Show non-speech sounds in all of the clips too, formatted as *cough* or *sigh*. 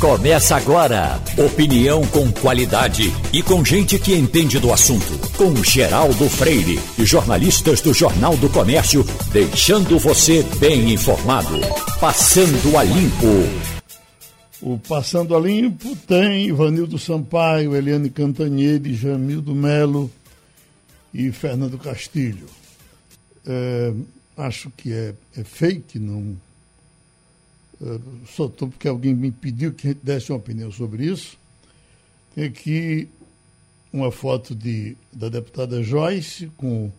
Começa agora. Opinião com qualidade e com gente que entende do assunto. Com Geraldo Freire e jornalistas do Jornal do Comércio, deixando você bem informado. Passando a Limpo. O Passando a Limpo tem Ivanildo Sampaio, Eliane Cantanhede, Jamildo Melo e Fernando Castilho. É, acho que é, é fake, não só tô porque alguém me pediu que desse uma opinião sobre isso. Tem aqui uma foto de, da deputada Joyce com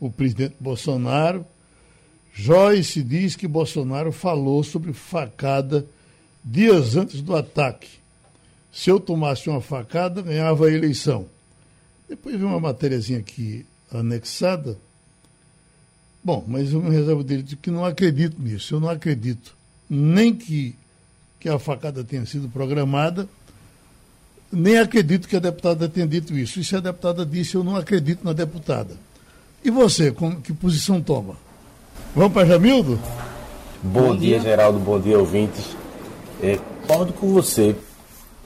o presidente Bolsonaro. Joyce diz que Bolsonaro falou sobre facada dias antes do ataque. Se eu tomasse uma facada, ganhava a eleição. Depois vi uma matériazinha aqui anexada. Bom, mas eu me reservo dele de que não acredito nisso. Eu não acredito nem que, que a facada tenha sido programada, nem acredito que a deputada tenha dito isso. E se a deputada disse, eu não acredito na deputada. E você, com, que posição toma? Vamos para Jamildo? Bom, bom dia, dia, Geraldo. Bom dia, ouvintes. É, concordo com você.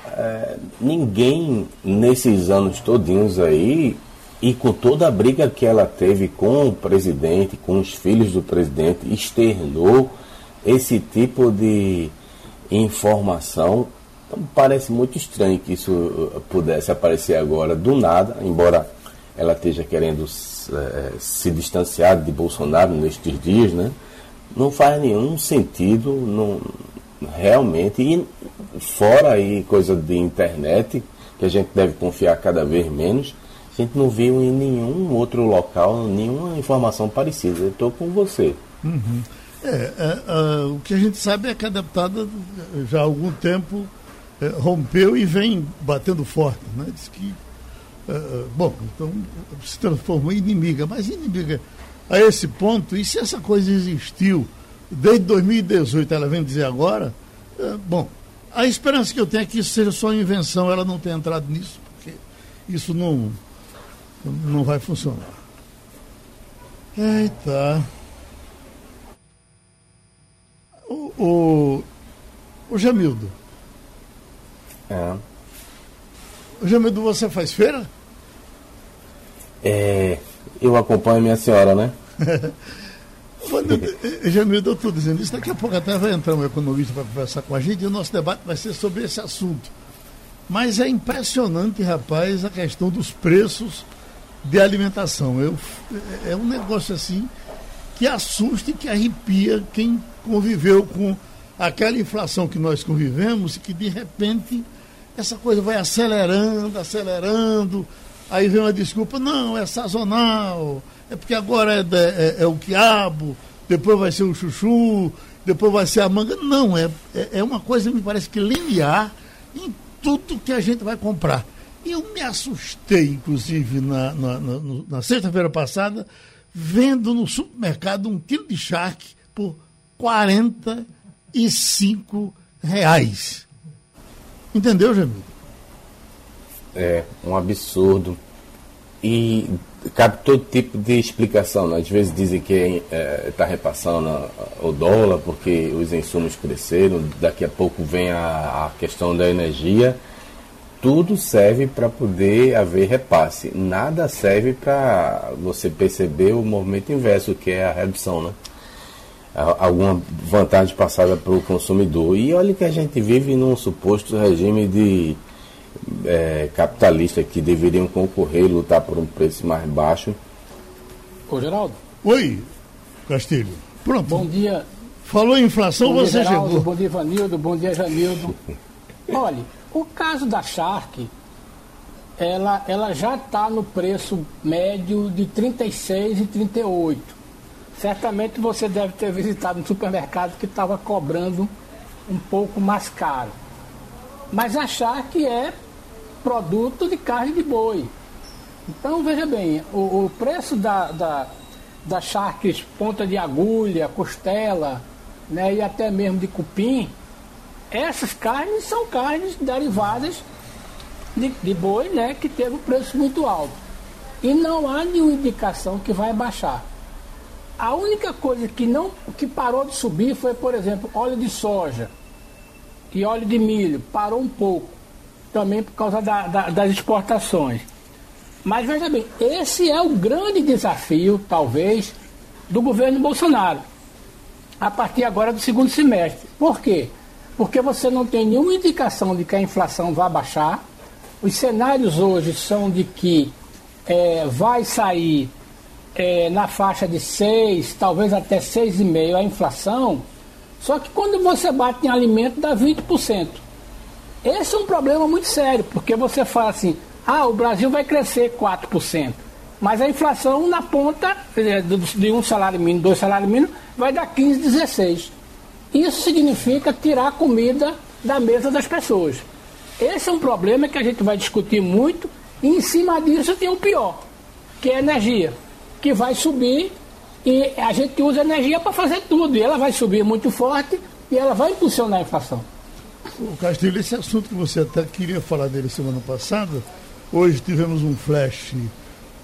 É, ninguém nesses anos todinhos aí e com toda a briga que ela teve com o presidente, com os filhos do presidente, externou esse tipo de informação. Então, parece muito estranho que isso uh, pudesse aparecer agora do nada, embora ela esteja querendo é, se distanciar de Bolsonaro nestes dias, né? Não faz nenhum sentido, não, realmente, e fora aí coisa de internet, que a gente deve confiar cada vez menos, a gente não viu em nenhum outro local nenhuma informação parecida. Eu estou com você. Uhum. É, é, é, o que a gente sabe é que a deputada já há algum tempo é, rompeu e vem batendo forte. Né? Diz que, é, é, bom, então se transformou em inimiga, mas inimiga a esse ponto, e se essa coisa existiu desde 2018, ela vem dizer agora, bom, a esperança que eu tenho é que isso seja só invenção, ela não tenha entrado nisso, porque isso não, não vai funcionar. Eita. O, o, Jamildo. É. O Jamildo, você faz feira? É, eu acompanho minha senhora, né? *laughs* Jamildo, eu estou dizendo isso, daqui a pouco até vai entrar um economista para conversar com a gente e o nosso debate vai ser sobre esse assunto. Mas é impressionante, rapaz, a questão dos preços de alimentação. Eu, é um negócio assim que assusta e que arrepia quem conviveu com aquela inflação que nós convivemos e que de repente essa coisa vai acelerando, acelerando, aí vem uma desculpa, não, é sazonal, é porque agora é, é, é o quiabo, depois vai ser o chuchu, depois vai ser a manga. Não, é, é, é uma coisa, me parece que linear em tudo que a gente vai comprar. Eu me assustei, inclusive, na, na, na, na sexta-feira passada, vendo no supermercado um quilo de charque por 45 reais. Entendeu, Jamil? É, um absurdo. E cabe todo tipo de explicação. Né? Às vezes dizem que está é, tá repassando o dólar porque os insumos cresceram, daqui a pouco vem a, a questão da energia. Tudo serve para poder haver repasse. Nada serve para você perceber o movimento inverso, que é a redução. Né? alguma vantagem passada para o consumidor. E olha que a gente vive num suposto regime de é, capitalista que deveriam concorrer, lutar por um preço mais baixo. Ô Geraldo. Oi, Castilho. Pronto. Bom dia. Falou em inflação, bom você dia, Geraldo, chegou. Bom dia, Vanildo. Bom dia, Janildo. *laughs* Olha, o caso da Shark, ela, ela já está no preço médio de 36 e 38 certamente você deve ter visitado um supermercado que estava cobrando um pouco mais caro. Mas achar que é produto de carne de boi. Então veja bem, o, o preço da, da, da ponta de agulha, costela, né, e até mesmo de cupim, essas carnes são carnes derivadas de, de boi, né, que teve um preço muito alto. E não há nenhuma indicação que vai baixar. A única coisa que não que parou de subir foi, por exemplo, óleo de soja. e óleo de milho parou um pouco, também por causa da, da, das exportações. Mas veja bem, esse é o grande desafio, talvez, do governo Bolsonaro, a partir agora do segundo semestre. Por quê? Porque você não tem nenhuma indicação de que a inflação vai baixar. Os cenários hoje são de que é, vai sair é, na faixa de 6, talvez até 6,5% a inflação, só que quando você bate em alimento dá 20%. Esse é um problema muito sério, porque você fala assim, ah, o Brasil vai crescer 4%, mas a inflação na ponta de um salário mínimo, dois salários mínimos, vai dar 15, 16. Isso significa tirar comida da mesa das pessoas. Esse é um problema que a gente vai discutir muito, e em cima disso tem o pior, que é a energia que vai subir e a gente usa energia para fazer tudo. E ela vai subir muito forte e ela vai impulsionar a inflação. O Castilho, esse assunto que você até queria falar dele semana passada, hoje tivemos um flash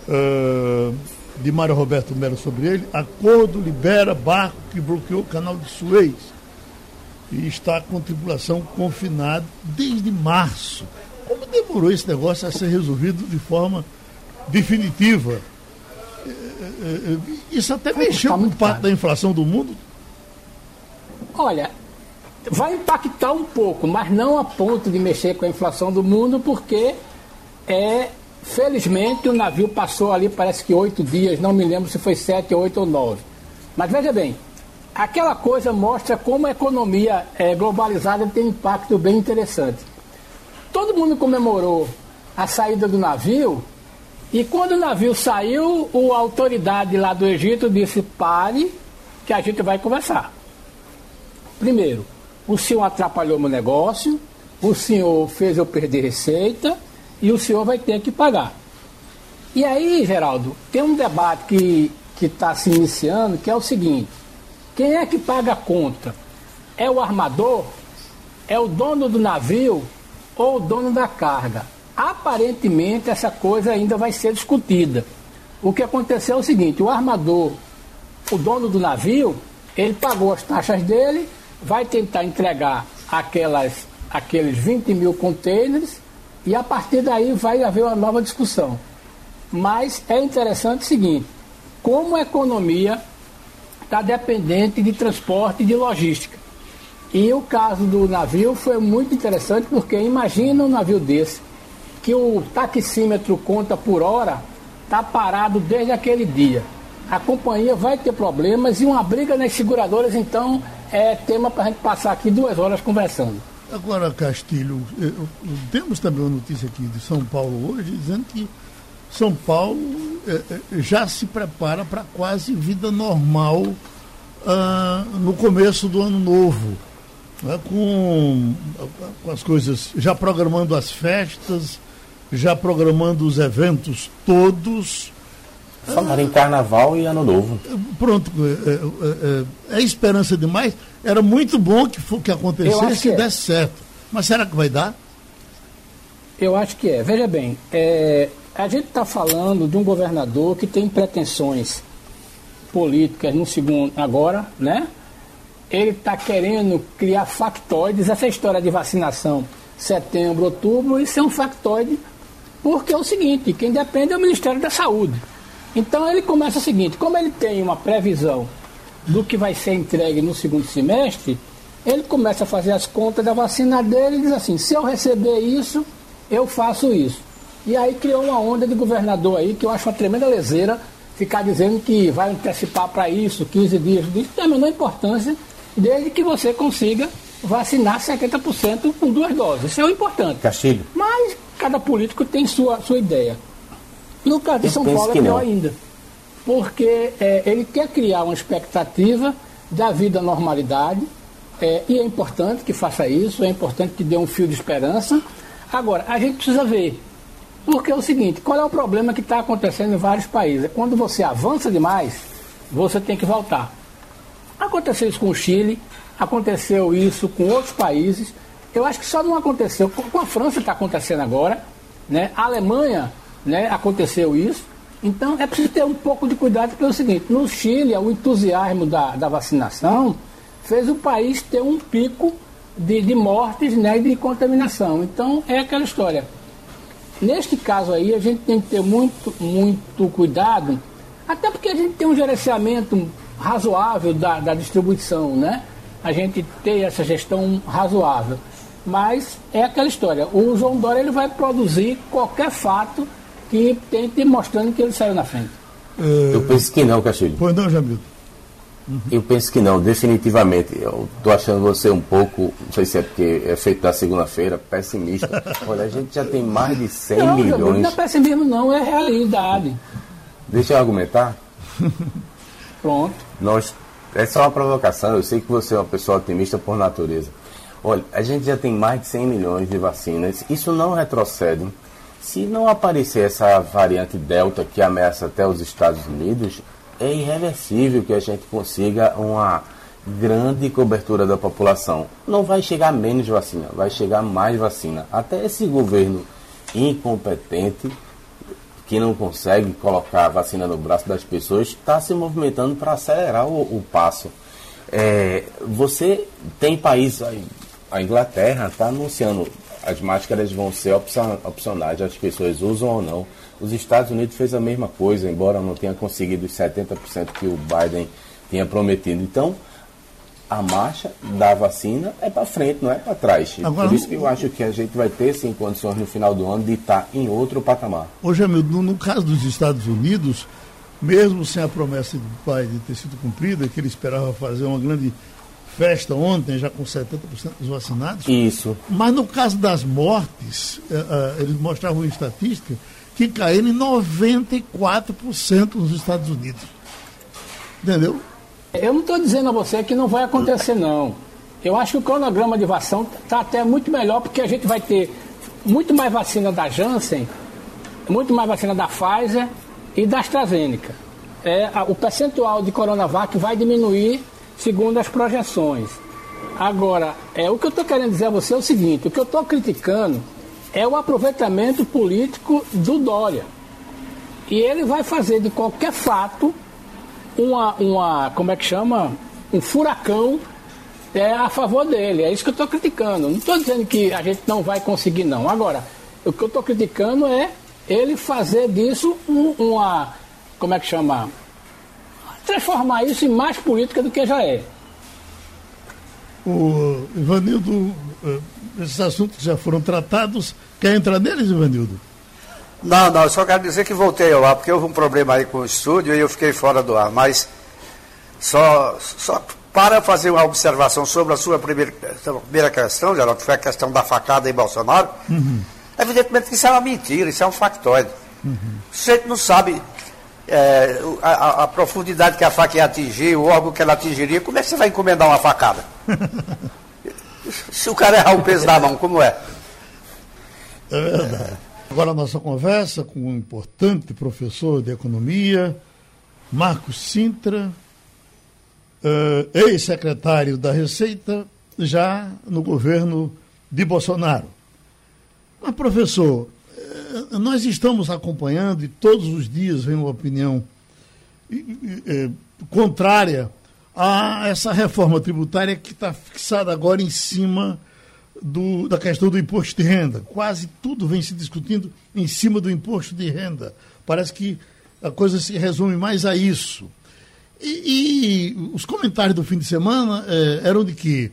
uh, de Mário Roberto Melo sobre ele. Acordo libera barco que bloqueou o canal de Suez e está com tripulação confinada desde março. Como demorou esse negócio a ser resolvido de forma definitiva? isso até mexeu com parte da inflação do mundo? Olha, vai impactar um pouco, mas não a ponto de mexer com a inflação do mundo, porque é felizmente o navio passou ali, parece que oito dias, não me lembro se foi sete, oito ou nove. Mas veja bem, aquela coisa mostra como a economia é, globalizada tem um impacto bem interessante. Todo mundo comemorou a saída do navio e quando o navio saiu, a autoridade lá do Egito disse: pare, que a gente vai conversar. Primeiro, o senhor atrapalhou meu negócio, o senhor fez eu perder receita e o senhor vai ter que pagar. E aí, Geraldo, tem um debate que está se iniciando que é o seguinte: quem é que paga a conta? É o armador? É o dono do navio ou o dono da carga? Aparentemente, essa coisa ainda vai ser discutida. O que aconteceu é o seguinte: o armador, o dono do navio, ele pagou as taxas dele, vai tentar entregar aquelas, aqueles 20 mil containers e a partir daí vai haver uma nova discussão. Mas é interessante o seguinte: como a economia está dependente de transporte e de logística. E o caso do navio foi muito interessante porque imagina um navio desse que o taxímetro conta por hora está parado desde aquele dia. A companhia vai ter problemas e uma briga nas seguradoras, então, é tema para a gente passar aqui duas horas conversando. Agora, Castilho, temos também uma notícia aqui de São Paulo hoje dizendo que São Paulo é, é, já se prepara para quase vida normal ah, no começo do ano novo. Né, com, com as coisas, já programando as festas, já programando os eventos todos. Falar em carnaval e ano novo. Pronto, é, é, é, é esperança demais. Era muito bom que, que acontecesse que e é. desse certo. Mas será que vai dar? Eu acho que é. Veja bem, é, a gente está falando de um governador que tem pretensões políticas no segundo agora, né? Ele está querendo criar factoides. Essa história de vacinação setembro, outubro, isso é um factoide porque é o seguinte, quem depende é o Ministério da Saúde. Então ele começa o seguinte, como ele tem uma previsão do que vai ser entregue no segundo semestre, ele começa a fazer as contas da vacina dele e diz assim, se eu receber isso, eu faço isso. E aí criou uma onda de governador aí, que eu acho uma tremenda leseira, ficar dizendo que vai antecipar para isso, 15 dias, isso tem a menor importância, desde que você consiga vacinar 70% com duas doses. Isso é o importante. Castilho. Mas cada político tem sua, sua ideia. No caso de São Paulo é pior ainda. Porque é, ele quer criar uma expectativa da vida normalidade, é, e é importante que faça isso, é importante que dê um fio de esperança. Agora, a gente precisa ver. Porque é o seguinte, qual é o problema que está acontecendo em vários países? É quando você avança demais, você tem que voltar. Aconteceu isso com o Chile, aconteceu isso com outros países. Eu acho que só não aconteceu. Com a França está acontecendo agora, né? A Alemanha, né? Aconteceu isso. Então é preciso ter um pouco de cuidado pelo seguinte, no Chile, o entusiasmo da, da vacinação fez o país ter um pico de, de mortes né, e de contaminação. Então, é aquela história. Neste caso aí, a gente tem que ter muito, muito cuidado, até porque a gente tem um gerenciamento razoável da, da distribuição, né? A gente tem essa gestão razoável. Mas é aquela história. O João Dória ele vai produzir qualquer fato que tente mostrando que ele saiu na frente. Eu penso que não, Castilho. Pois não, Jamil. Uhum. Eu penso que não, definitivamente. Eu estou achando você um pouco, não sei se é porque é feito da segunda-feira, pessimista. *laughs* Olha, a gente já tem mais de 100 não, milhões. Não é pessimismo, não, é realidade. Deixa eu argumentar. *laughs* Pronto. Nós, essa é uma provocação, eu sei que você é uma pessoa otimista por natureza. Olha, a gente já tem mais de 100 milhões de vacinas, isso não retrocede. Se não aparecer essa variante Delta que ameaça até os Estados Unidos, é irreversível que a gente consiga uma grande cobertura da população. Não vai chegar menos vacina, vai chegar mais vacina. Até esse governo incompetente, que não consegue colocar a vacina no braço das pessoas, está se movimentando para acelerar o, o passo. É, você tem países, a Inglaterra está anunciando as máscaras vão ser opcionais, as pessoas usam ou não. Os Estados Unidos fez a mesma coisa, embora não tenha conseguido os 70% que o Biden tinha prometido. Então, a marcha da vacina é para frente, não é para trás. Agora, Por isso que eu acho que a gente vai ter sim condições no final do ano de estar em outro patamar. Ô Jamil, no, no caso dos Estados Unidos, mesmo sem a promessa do Biden ter sido cumprida, que ele esperava fazer uma grande festa ontem, já com 70% dos vacinados. Isso. Mas no caso das mortes, uh, uh, eles mostravam em estatística que caíram em 94% nos Estados Unidos. Entendeu? Eu não estou dizendo a você que não vai acontecer, não. Eu acho que o cronograma de vacinação está até muito melhor, porque a gente vai ter muito mais vacina da Janssen, muito mais vacina da Pfizer e da AstraZeneca. É, a, o percentual de Coronavac vai diminuir segundo as projeções. Agora, é, o que eu estou querendo dizer a você é o seguinte: o que eu estou criticando é o aproveitamento político do Dória. E ele vai fazer de qualquer fato uma, uma como é que chama? Um furacão é, a favor dele. É isso que eu estou criticando. Não estou dizendo que a gente não vai conseguir, não. Agora, o que eu estou criticando é ele fazer disso um, uma. Como é que chama? transformar isso em mais política do que já é. O Ivanildo, eh, esses assuntos já foram tratados. Quer entrar neles, Ivanildo? Não, não, eu só quero dizer que voltei lá, porque houve um problema aí com o estúdio e eu fiquei fora do ar. Mas só, só para fazer uma observação sobre a sua primeira, primeira questão, Geraldo, que foi a questão da facada em Bolsonaro. Uhum. Evidentemente que isso é uma mentira, isso é um factoide. Uhum. O sujeito não sabe é, a, a, profundidade que a faca ia atingir, o órgão que ela atingiria, como é que você vai encomendar uma facada? *laughs* Se o cara errar o peso da mão, como é? É verdade. Agora a nossa conversa com um importante professor de economia, Marcos Sintra, uh, ex-secretário da Receita, já no governo de Bolsonaro. Mas, professor, eh, nós estamos acompanhando e todos os dias vem uma opinião é, contrária a essa reforma tributária que está fixada agora em cima do, da questão do imposto de renda. Quase tudo vem se discutindo em cima do imposto de renda. Parece que a coisa se resume mais a isso. E, e os comentários do fim de semana é, eram de que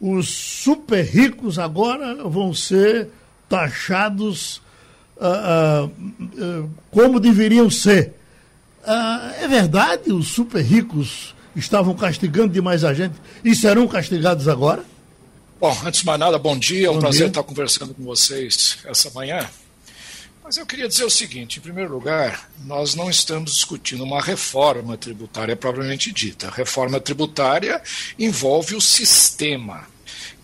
os super ricos agora vão ser taxados uh, uh, como deveriam ser. é verdade, os super ricos estavam castigando demais a gente e serão castigados agora? Bom, antes de mais nada, bom dia. É um bom prazer dia. estar conversando com vocês essa manhã. Mas eu queria dizer o seguinte: em primeiro lugar, nós não estamos discutindo uma reforma tributária propriamente dita. A reforma tributária envolve o sistema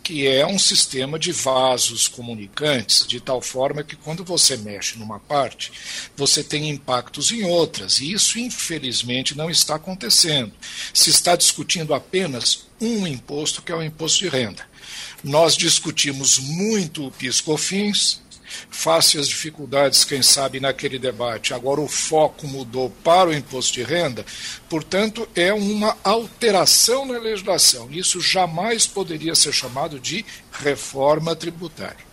que é um sistema de vasos comunicantes, de tal forma que quando você mexe numa parte, você tem impactos em outras, e isso infelizmente não está acontecendo. Se está discutindo apenas um imposto, que é o imposto de renda. Nós discutimos muito o PIS/COFINS, face às dificuldades, quem sabe, naquele debate. Agora o foco mudou para o imposto de renda, portanto, é uma alteração na legislação. Isso jamais poderia ser chamado de reforma tributária.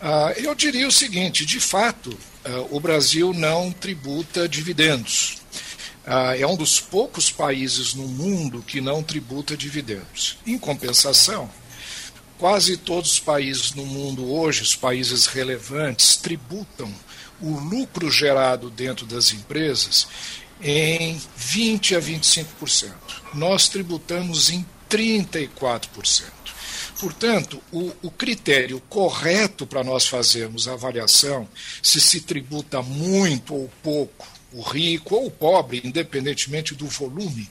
Uh, eu diria o seguinte: de fato, uh, o Brasil não tributa dividendos. Uh, é um dos poucos países no mundo que não tributa dividendos. Em compensação, quase todos os países no mundo hoje, os países relevantes, tributam o lucro gerado dentro das empresas em 20 a 25%. Nós tributamos em 34%. Portanto, o, o critério correto para nós fazermos a avaliação se se tributa muito ou pouco o rico ou o pobre, independentemente do volume,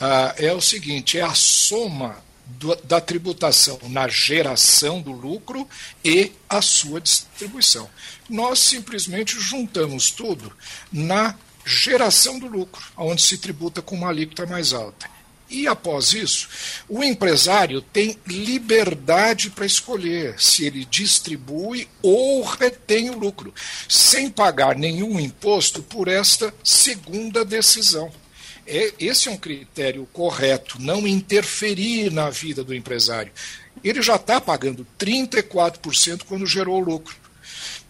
uh, é o seguinte: é a soma do, da tributação na geração do lucro e a sua distribuição. Nós simplesmente juntamos tudo na geração do lucro, onde se tributa com uma alíquota mais alta. E após isso, o empresário tem liberdade para escolher se ele distribui ou retém o lucro, sem pagar nenhum imposto por esta segunda decisão. É, esse é um critério correto, não interferir na vida do empresário. Ele já está pagando 34% quando gerou lucro.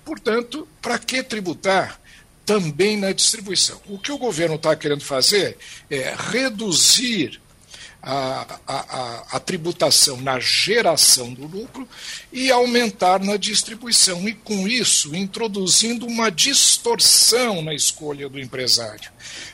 Portanto, para que tributar? também na distribuição. O que o governo está querendo fazer é reduzir a, a, a, tributação na geração do lucro e aumentar na distribuição, e com isso introduzindo uma distorção na escolha do empresário.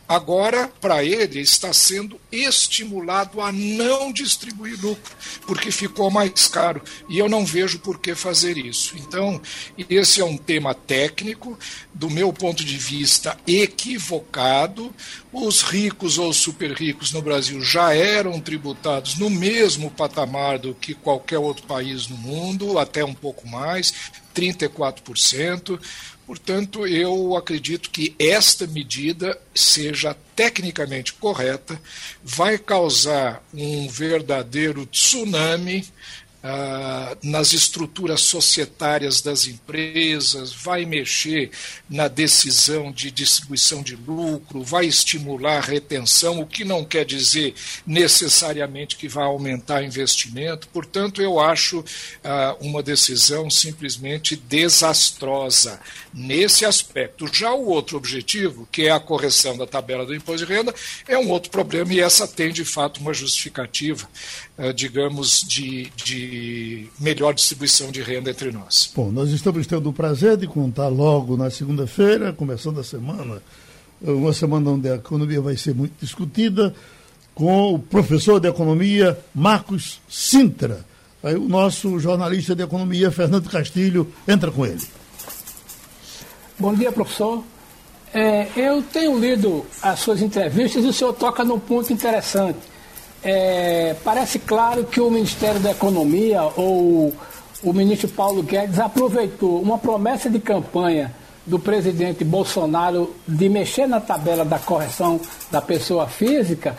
Agora, para ele, está sendo estimulado a não distribuir lucro, porque ficou mais caro. E eu não vejo por que fazer isso. Então, esse é um tema técnico, do meu ponto de vista, equivocado. Os ricos ou super ricos no Brasil já eram tributados no mesmo patamar do que qualquer outro país no mundo, até um pouco mais, 34%. Portanto, eu acredito que esta medida seja tecnicamente correta, vai causar um verdadeiro tsunami ah, nas estruturas societárias das empresas, vai mexer na decisão de distribuição de lucro, vai estimular a retenção, o que não quer dizer necessariamente que vai aumentar investimento. Portanto, eu acho ah, uma decisão simplesmente desastrosa nesse aspecto. Já o outro objetivo, que é a correção da tabela do imposto de renda, é um outro problema e essa tem de fato uma justificativa, ah, digamos, de, de melhor distribuição de renda entre nós. Bom, nós estamos tendo o prazer de contar logo na segunda-feira, começando a semana, uma semana onde a economia vai ser muito discutida, com o professor de economia Marcos Sintra. Aí o nosso jornalista de economia, Fernando Castilho, entra com ele. Bom dia, professor. É, eu tenho lido as suas entrevistas e o senhor toca num ponto interessante é, parece claro que o Ministério da Economia ou o ministro Paulo Guedes aproveitou uma promessa de campanha do presidente Bolsonaro de mexer na tabela da correção da pessoa física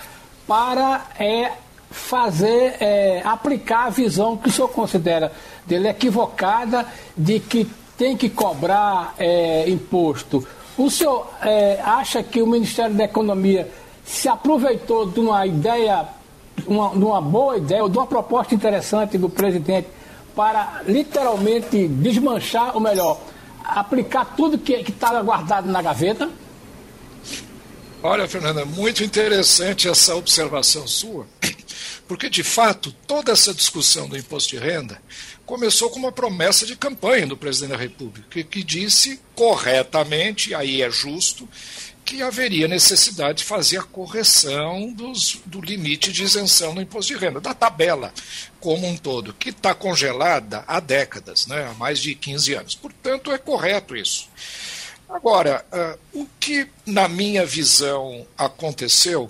para é, fazer, é, aplicar a visão que o senhor considera dele equivocada de que tem que cobrar é, imposto. O senhor é, acha que o Ministério da Economia se aproveitou de uma ideia uma, uma boa ideia, ou de uma proposta interessante do presidente para literalmente desmanchar, ou melhor, aplicar tudo que estava guardado na gaveta? Olha, Fernanda, muito interessante essa observação sua, porque de fato toda essa discussão do imposto de renda começou com uma promessa de campanha do presidente da República, que, que disse corretamente, aí é justo, que haveria necessidade de fazer a correção dos, do limite de isenção no imposto de renda, da tabela como um todo, que está congelada há décadas, né, há mais de 15 anos. Portanto, é correto isso. Agora, uh, o que, na minha visão, aconteceu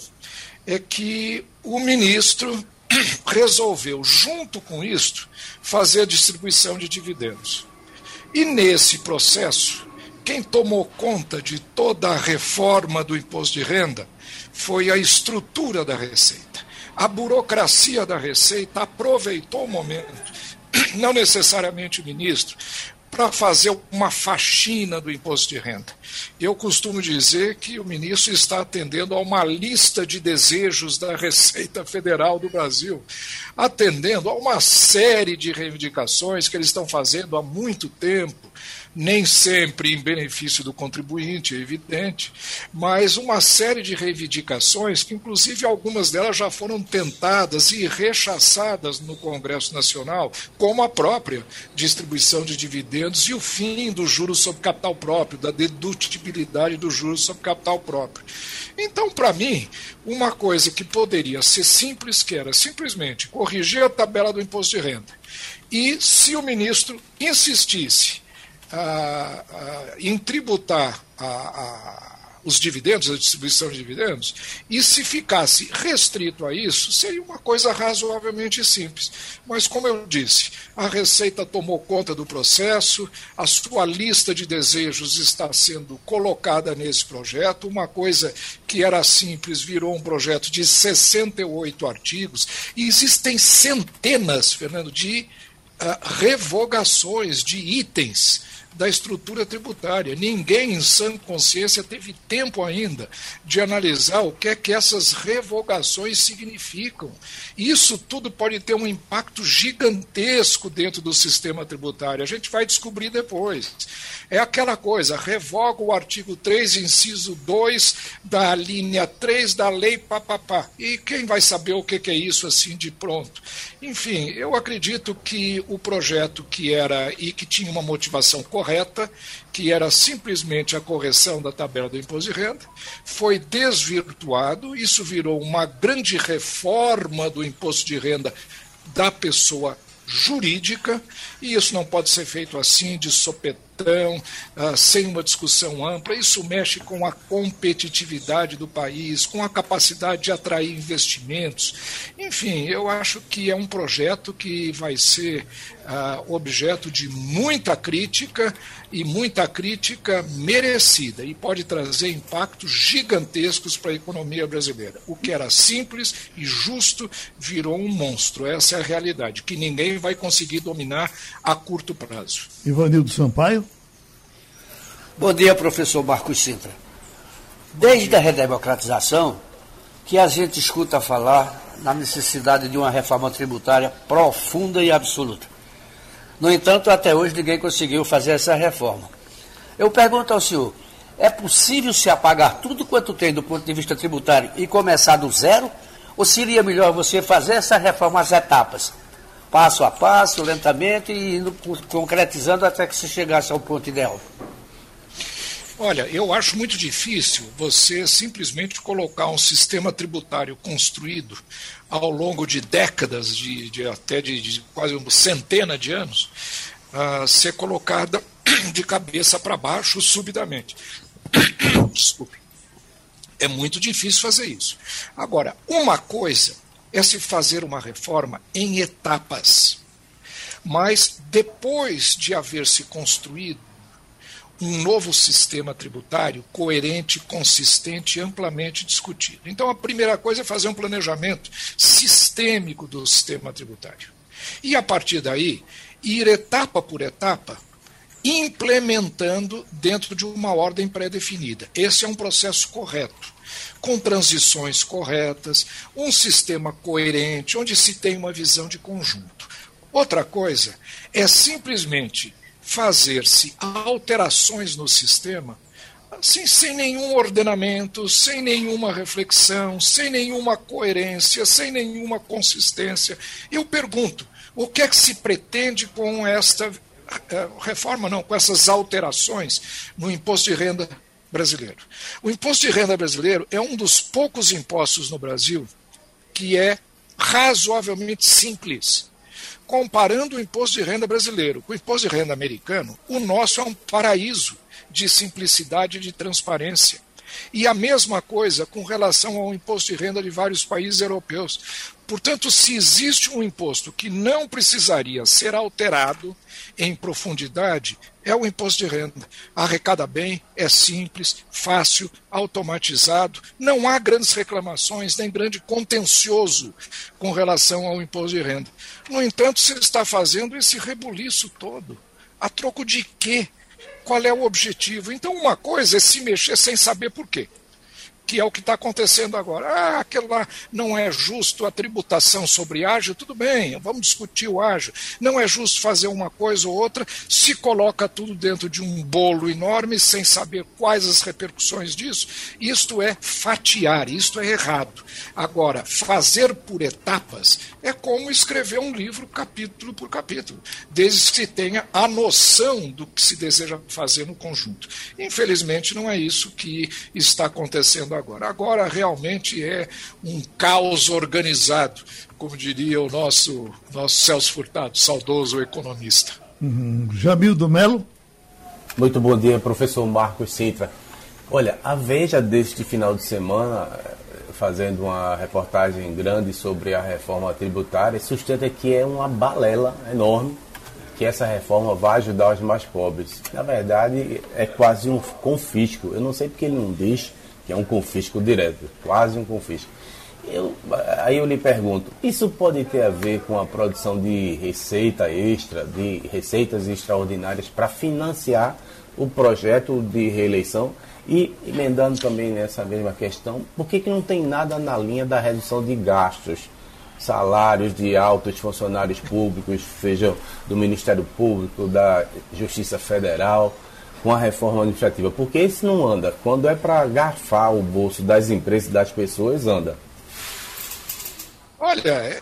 é que o ministro *coughs* resolveu, junto com isto, fazer a distribuição de dividendos. E nesse processo, quem tomou conta de toda a reforma do imposto de renda foi a estrutura da Receita. A burocracia da Receita aproveitou o momento, *clears throat* não necessariamente o ministro, para fazer uma faxina do imposto de renda. Eu costumo dizer que o ministro está atendendo a uma lista de desejos da Receita Federal do Brasil, atendendo a uma série de reivindicações que eles estão fazendo há muito tempo nem sempre em benefício do contribuinte, é evidente, mas uma série de reivindicações que, inclusive, algumas delas já foram tentadas e rechaçadas no Congresso Nacional, como a própria distribuição de dividendos e o fim do juros sobre capital próprio, da dedutibilidade do juros sobre capital próprio. Então, para mim, uma coisa que poderia ser simples, que era simplesmente corrigir a tabela do imposto de renda, e se o ministro insistisse em tributar a, a, os dividendos, a distribuição de dividendos, e se ficasse restrito a isso, seria uma coisa razoavelmente simples. Mas, como eu disse, a Receita tomou conta do processo, a sua lista de desejos está sendo colocada nesse projeto, uma coisa que era simples virou um projeto de 68 artigos, e existem centenas, Fernando, de revogações de itens da estrutura tributária. Ninguém em sã consciência teve tempo ainda de analisar o que é que essas revogações significam. Isso tudo pode ter um impacto gigantesco dentro do sistema tributário. A gente vai descobrir depois. É aquela coisa, revoga o artigo 3, inciso 2 da linha 3 da lei papapá. E quem vai saber o que é isso assim de pronto? Enfim, eu acredito que o projeto que era e que tinha uma motivação correta, que era simplesmente a correção da tabela do imposto de renda, foi desvirtuado, isso virou uma grande reforma do imposto de renda da pessoa jurídica, e isso não pode ser feito assim, de sopetão, uh, sem uma discussão ampla. Isso mexe com a competitividade do país, com a capacidade de atrair investimentos. Enfim, eu acho que é um projeto que vai ser uh, objeto de muita crítica e muita crítica merecida e pode trazer impactos gigantescos para a economia brasileira. O que era simples e justo virou um monstro. Essa é a realidade, que ninguém vai conseguir dominar a curto prazo. Ivanildo Sampaio. Bom dia, professor Marcos Sintra. Desde a redemocratização, que a gente escuta falar na necessidade de uma reforma tributária profunda e absoluta. No entanto, até hoje ninguém conseguiu fazer essa reforma. Eu pergunto ao senhor: é possível se apagar tudo quanto tem do ponto de vista tributário e começar do zero? Ou seria melhor você fazer essa reforma às etapas? Passo a passo, lentamente e indo concretizando até que se chegasse ao ponto ideal? Olha, eu acho muito difícil você simplesmente colocar um sistema tributário construído ao longo de décadas, de, de até de, de, quase uma centena de anos, uh, ser colocada *coughs* de cabeça para baixo subitamente. *coughs* Desculpe. É muito difícil fazer isso. Agora, uma coisa é se fazer uma reforma em etapas. Mas depois de haver se construído um novo sistema tributário coerente, consistente e amplamente discutido. Então, a primeira coisa é fazer um planejamento sistêmico do sistema tributário. E, a partir daí, ir etapa por etapa, implementando dentro de uma ordem pré-definida. Esse é um processo correto, com transições corretas, um sistema coerente, onde se tem uma visão de conjunto. Outra coisa é simplesmente fazer-se alterações no sistema assim, sem nenhum ordenamento, sem nenhuma reflexão, sem nenhuma coerência, sem nenhuma consistência. Eu pergunto, o que é que se pretende com esta eh, reforma, não, com essas alterações no imposto de renda brasileiro? O imposto de renda brasileiro é um dos poucos impostos no Brasil que é razoavelmente simples comparando o imposto de renda brasileiro com o imposto de renda americano, o nosso é um paraíso de simplicidade e de transparência. E a mesma coisa com relação ao imposto de renda de vários países europeus. Portanto, se existe um imposto que não precisaria ser alterado em profundidade, é o imposto de renda. Arrecada bem, é simples, fácil, automatizado, não há grandes reclamações, nem grande contencioso com relação ao imposto de renda. No entanto, se está fazendo esse rebuliço todo A troco de quê? Qual é o objetivo? Então, uma coisa é se mexer sem saber por quê que é o que está acontecendo agora. Ah, aquilo lá não é justo a tributação sobre ágio, tudo bem, vamos discutir o ágio. Não é justo fazer uma coisa ou outra, se coloca tudo dentro de um bolo enorme sem saber quais as repercussões disso. Isto é fatiar, isto é errado. Agora, fazer por etapas é como escrever um livro capítulo por capítulo, desde que tenha a noção do que se deseja fazer no conjunto. Infelizmente, não é isso que está acontecendo agora. Agora realmente é um caos organizado, como diria o nosso, nosso Celso Furtado, saudoso economista. Uhum. Jamil Melo. Muito bom dia, professor Marcos Sintra. Olha, a Veja deste final de semana, fazendo uma reportagem grande sobre a reforma tributária, sustenta que é uma balela enorme que essa reforma vai ajudar os mais pobres. Na verdade, é quase um confisco. Eu não sei porque ele não diz que é um confisco direto, quase um confisco. Eu, aí eu lhe pergunto, isso pode ter a ver com a produção de receita extra, de receitas extraordinárias para financiar o projeto de reeleição? E emendando também nessa mesma questão, por que, que não tem nada na linha da redução de gastos? Salários de altos funcionários públicos, sejam do Ministério Público, da Justiça Federal, com a reforma administrativa, porque esse não anda. Quando é para garfar o bolso das empresas e das pessoas, anda. Olha, é,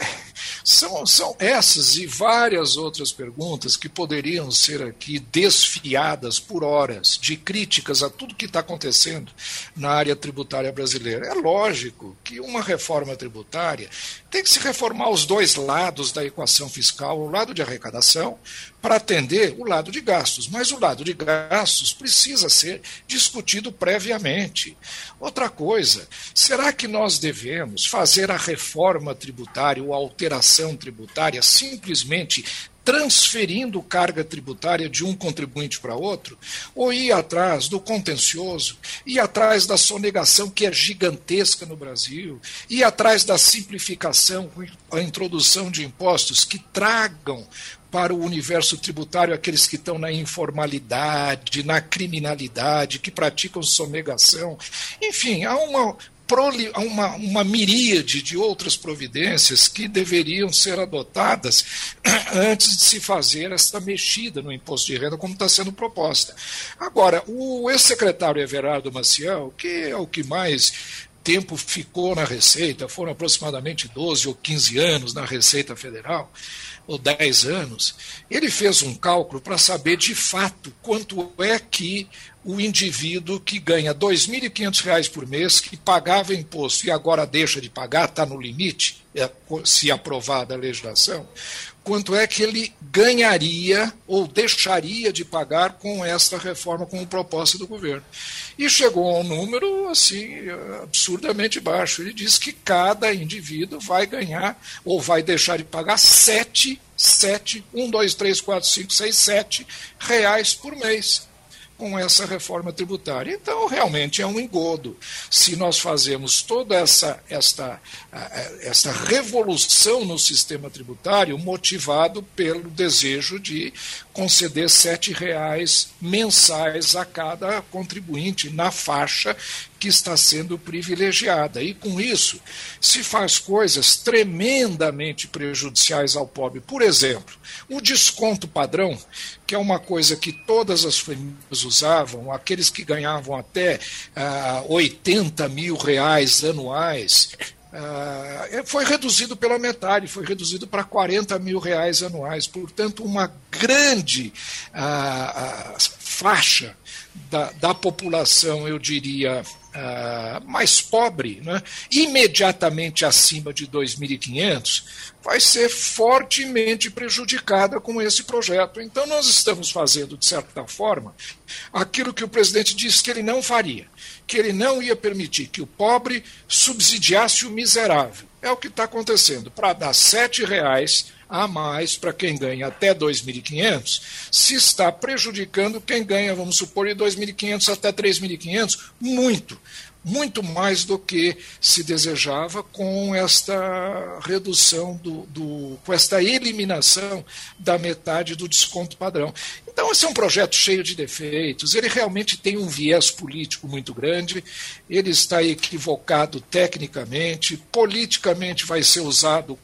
são, são essas e várias outras perguntas que poderiam ser aqui desfiadas por horas de críticas a tudo que está acontecendo na área tributária brasileira. É lógico que uma reforma tributária tem que se reformar os dois lados da equação fiscal, o lado de arrecadação, para atender o lado de gastos. Mas o lado de gastos precisa ser discutido previamente. Outra coisa, será que nós devemos fazer a reforma tributária ou a alteração tributária simplesmente transferindo carga tributária de um contribuinte para outro, ou ir atrás do contencioso, ir atrás da sonegação que é gigantesca no Brasil, ir atrás da simplificação, a introdução de impostos que tragam para o universo tributário aqueles que estão na informalidade, na criminalidade, que praticam sonegação. Enfim, há uma, uma, uma miríade de outras providências que deveriam ser adotadas *clears throat* antes de se fazer essa mexida no imposto de renda, como está sendo proposta. Agora, o ex-secretário Everardo Maciel, que é o que mais tempo ficou na Receita, foram aproximadamente 12 ou 15 anos na Receita Federal, ou 10 anos, ele fez um cálculo para saber de fato quanto é que o indivíduo que ganha R$ 2.500 por mês, que pagava imposto e agora deixa de pagar, está no limite, é, se aprovada a legislação, quanto é que ele ganharia ou deixaria de pagar com esta reforma, com a proposta do governo. E chegou a um número assim absurdamente baixo. Ele disse que cada indivíduo vai ganhar ou vai deixar de pagar sete, sete, um, dois, três, quatro, cinco, seis, sete reais por mês com essa reforma tributária. Então, realmente é um engodo. Se nós fazemos toda essa, esta, essa revolução no sistema tributário motivado pelo desejo de conceder sete reais mensais a cada contribuinte na faixa que está sendo privilegiada. E com isso se faz coisas tremendamente prejudiciais ao pobre. Por exemplo, o desconto padrão, que é uma coisa que todas as famílias usavam, aqueles que ganhavam até ah, 80 mil reais anuais, Uh, foi reduzido pela metade, foi reduzido para 40 mil reais anuais. Portanto, uma grande uh, uh, faixa da, da, população, eu diria, mais pobre, né, imediatamente acima de 2.500, vai ser fortemente prejudicada com esse projeto. Então, nós estamos fazendo, de certa forma, aquilo que o presidente disse que ele não faria que ele não ia permitir que o pobre subsidiasse o miserável. É o que está acontecendo. Para dar sete reais a mais para quem ganha até 2.500, se está prejudicando quem ganha, vamos supor, de 2.500 até 3.500, muito. muito mais do que se desejava com esta redução do, do, com esta eliminação da metade do desconto padrão. Então, esse é um projeto cheio de defeitos, ele realmente tem um viés político muito grande, ele está equivocado tecnicamente, politicamente vai ser usado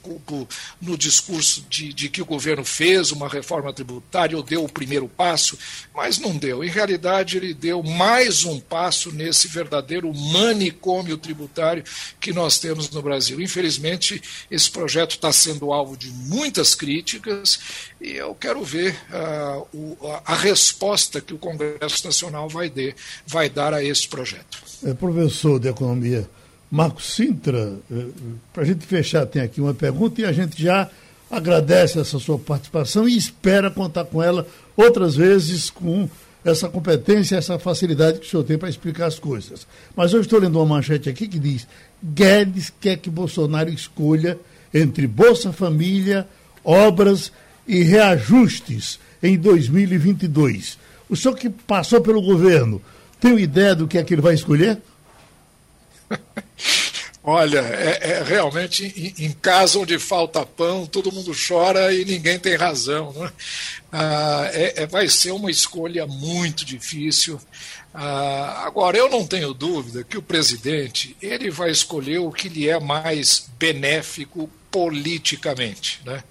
no discurso de, de que o governo fez uma reforma tributária ou deu o primeiro passo, mas não deu. Em realidade, ele deu mais um passo nesse verdadeiro manicômio tributário que nós temos no Brasil. Infelizmente, esse projeto está sendo alvo de muitas críticas e eu quero ver uh, o, a, resposta que o Congresso Nacional vai, vai dar a esse projeto. É, professor de Economia Marcos Sintra, é, para a gente fechar, tem aqui uma pergunta e a gente já agradece essa sua participação e espera contar com ela outras vezes com essa competência, essa facilidade que o senhor tem para explicar as coisas. Mas eu estou lendo uma manchete aqui que diz: Guedes quer que Bolsonaro escolha entre Bolsa Família, obras e reajustes em 2022. O senhor que passou pelo governo, tem ideia do que é que ele vai escolher? *laughs* Olha, é, é realmente em, em, casa onde falta pão, todo mundo chora e ninguém tem razão. Né? Ah, é, é, vai ser uma escolha muito difícil. Ah, agora, eu não tenho dúvida que o presidente ele vai escolher o que lhe é mais benéfico politicamente. Né?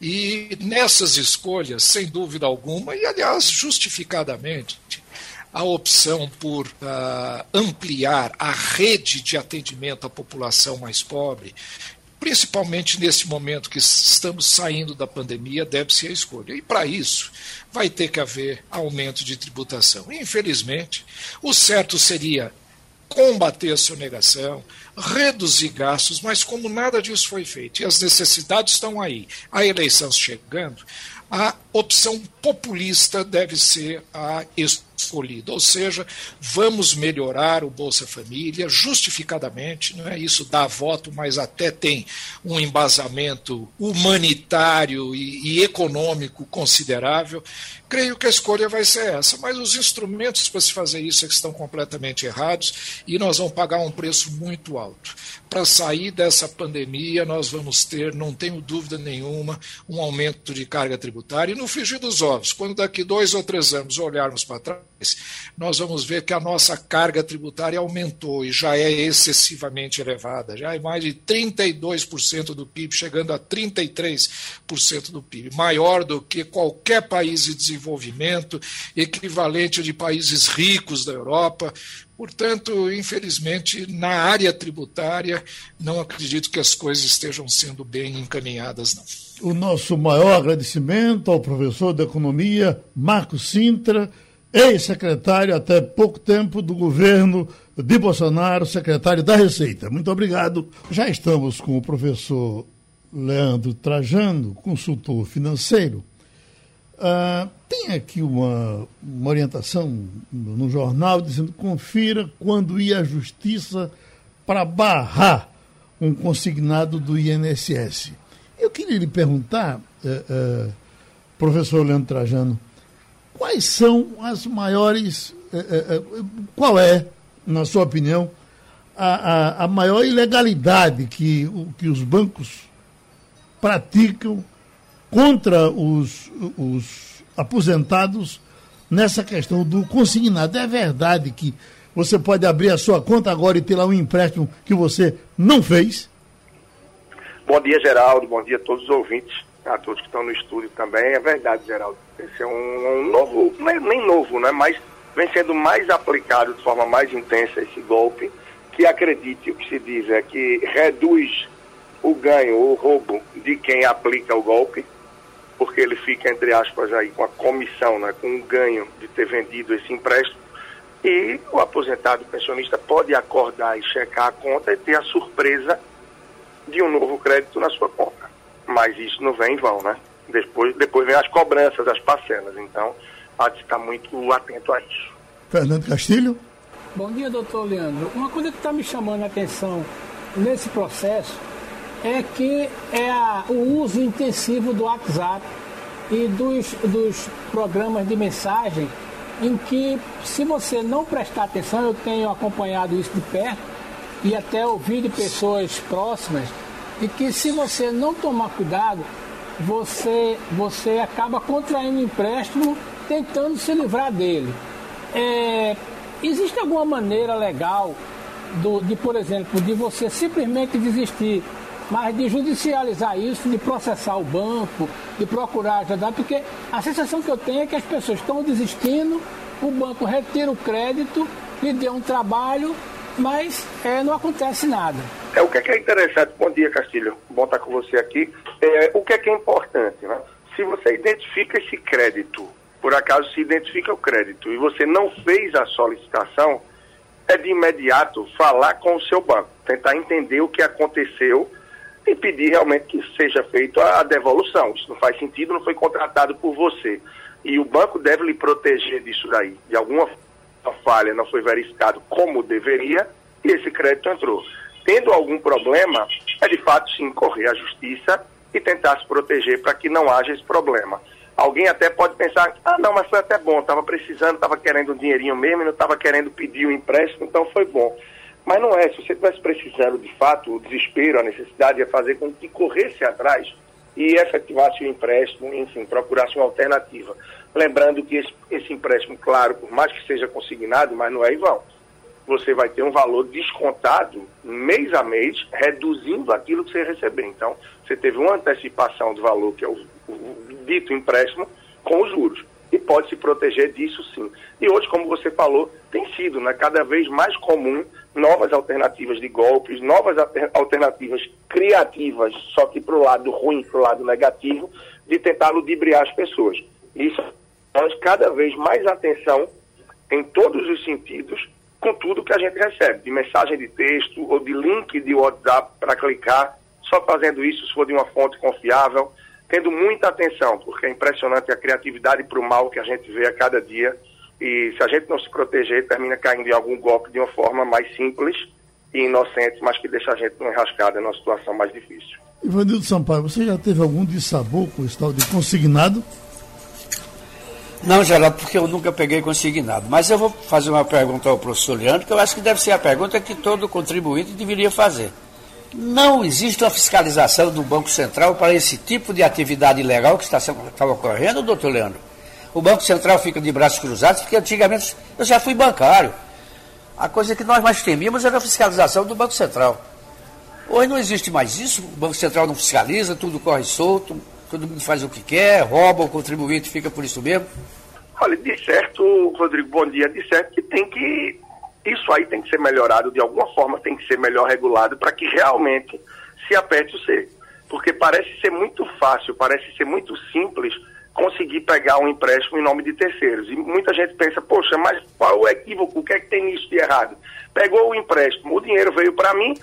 E nessas escolhas, sem dúvida alguma, e aliás justificadamente, a opção por uh, ampliar a rede de atendimento à população mais pobre, principalmente nesse momento que estamos saindo da pandemia, deve ser a escolha. E para isso, vai ter que haver aumento de tributação. Infelizmente, o certo seria combater a sonegação, reduzir gastos, mas como nada disso foi feito e as necessidades estão aí, a eleição chegando, a opção populista deve ser a escolhida, ou seja, vamos melhorar o Bolsa Família justificadamente, não é isso dá voto, mas até tem um embasamento humanitário e, e econômico considerável. Creio que a escolha vai ser essa, mas os instrumentos para se fazer isso é estão completamente errados e nós vamos pagar um preço muito alto. Para sair dessa pandemia, nós vamos ter, não tenho dúvida nenhuma, um aumento de carga tributária. E no frigir dos ovos, quando daqui dois ou três anos olharmos para trás, nós vamos ver que a nossa carga tributária aumentou e já é excessivamente elevada, já é mais de 32% do PIB, chegando a 33% do PIB, maior do que qualquer país de desenvolvimento, equivalente de países ricos da Europa. Portanto, infelizmente, na área tributária, não acredito que as coisas estejam sendo bem encaminhadas, não. O nosso maior agradecimento ao professor de Economia, Marcos Sintra, ex-secretário até pouco tempo do governo de Bolsonaro, secretário da Receita. Muito obrigado. Já estamos com o professor Leandro Trajano, consultor financeiro. Uh, tem aqui uma, uma orientação no, jornal dizendo confira quando ia à justiça para barrar um consignado do INSS. Eu queria lhe perguntar, uh, uh, professor Leandro Trajano, quais são as maiores. qual é, na sua opinião, a, a, a maior ilegalidade que, que os bancos praticam contra os, os aposentados nessa questão do consignado. É verdade que você pode abrir a sua conta agora e ter lá um empréstimo que você não fez? Bom dia, Geraldo. Bom dia a todos os ouvintes, a todos que estão no estúdio também. É verdade, Geraldo. Esse é um, um novo, nem, nem novo, né? Mas vem sendo mais aplicado de forma mais intensa esse golpe, que acredite, o que se diz é que reduz o ganho, o roubo de quem aplica o golpe, porque ele fica, entre aspas, aí com a comissão, né, com o ganho de ter vendido esse empréstimo. E o aposentado pensionista pode acordar e checar a conta e ter a surpresa de um novo crédito na sua conta. Mas isso não vem em vão, né? Depois, depois vem as cobranças, as parcelas. Então, há de estar muito atento a isso. Fernando Castilho. Bom dia, doutor Leandro. Uma coisa que está me chamando a atenção nesse processo é que é a, o uso intensivo do WhatsApp e dos, dos programas de mensagem em que, se você não prestar atenção, eu tenho acompanhado isso de perto e até ouvi de pessoas próximas, e que se você não tomar cuidado, você, você acaba contraindo empréstimo tentando se livrar dele. É, existe alguma maneira legal do, de, por exemplo, de você simplesmente desistir, mas de judicializar isso, de processar o banco, de procurar ajudar, porque a sensação que eu tenho é que as pessoas estão desistindo, o banco retira o crédito, lhe deu um trabalho, mas é, não acontece nada. É, o que é, que é interessante, bom dia Castilho, bom estar com você aqui. É, o que é que é importante, né? Se você identifica esse crédito, por acaso se identifica o crédito e você não fez a solicitação, é de imediato falar com o seu banco, tentar entender o que aconteceu e pedir realmente que seja feita a devolução. Isso não faz sentido, não foi contratado por você. E o banco deve lhe proteger disso daí. De alguma falha não foi verificado como deveria e esse crédito entrou. Tendo algum problema, é de fato sim correr à justiça e tentar se proteger para que não haja esse problema. Alguém até pode pensar, ah não, mas foi até bom, estava precisando, estava querendo um dinheirinho mesmo, não estava querendo pedir um empréstimo, então foi bom. Mas não é, se você estivesse precisando de fato, o desespero, a necessidade é fazer com que corresse atrás e efetivasse o empréstimo, enfim, procurasse uma alternativa. Lembrando que esse, esse empréstimo, claro, por mais que seja consignado, mas não é vão você vai ter um valor descontado mês a mês, reduzindo aquilo que você receber. Então, você teve uma antecipação do valor, que é o, o dito empréstimo, com os juros. E pode se proteger disso sim. E hoje, como você falou, tem sido né, cada vez mais comum novas alternativas de golpes, novas alternativas criativas, só que para o lado ruim, para o lado negativo, de tentar ludibriar as pessoas. Isso nós cada vez mais atenção em todos os sentidos com tudo que a gente recebe, de mensagem de texto ou de link de WhatsApp para clicar, só fazendo isso se for de uma fonte confiável, tendo muita atenção, porque é impressionante a criatividade para o mal que a gente vê a cada dia. E se a gente não se proteger, termina caindo em algum golpe de uma forma mais simples e inocente, mas que deixa a gente enrascada numa situação mais difícil. Ivanildo Sampaio, você já teve algum dissabor com esse tal de consignado? Não, Geraldo, porque eu nunca peguei consignado. Mas eu vou fazer uma pergunta ao professor Leandro, que eu acho que deve ser a pergunta que todo contribuinte deveria fazer. Não existe uma fiscalização do Banco Central para esse tipo de atividade ilegal que está, está ocorrendo, doutor Leandro? O Banco Central fica de braços cruzados, porque antigamente eu já fui bancário. A coisa que nós mais temíamos era a fiscalização do Banco Central. Hoje não existe mais isso, o Banco Central não fiscaliza, tudo corre solto, todo mundo faz o que quer, rouba, o contribuinte fica por isso mesmo? Olha, de certo, Rodrigo, bom dia, de certo que tem que. Isso aí tem que ser melhorado, de alguma forma tem que ser melhor regulado para que realmente se aperte o ser. Porque parece ser muito fácil, parece ser muito simples conseguir pegar um empréstimo em nome de terceiros. E muita gente pensa, poxa, mas qual é o equívoco? O que é que tem nisso de errado? Pegou o empréstimo, o dinheiro veio para mim,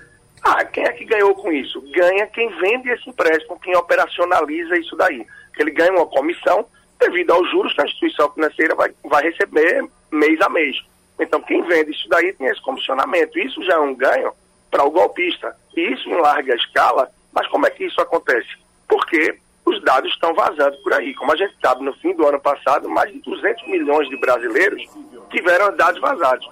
ah, quem é que ganhou com isso? Ganha quem vende esse empréstimo, quem operacionaliza isso daí. Ele ganha uma comissão devido aos juros que a instituição financeira vai, vai receber mês a mês. Então, quem vende isso daí tem esse comissionamento. Isso já é um ganho para o golpista. E isso em larga escala. Mas como é que isso acontece? Porque os dados estão vazando por aí. Como a gente sabe, no fim do ano passado, mais de 200 milhões de brasileiros tiveram dados vazados.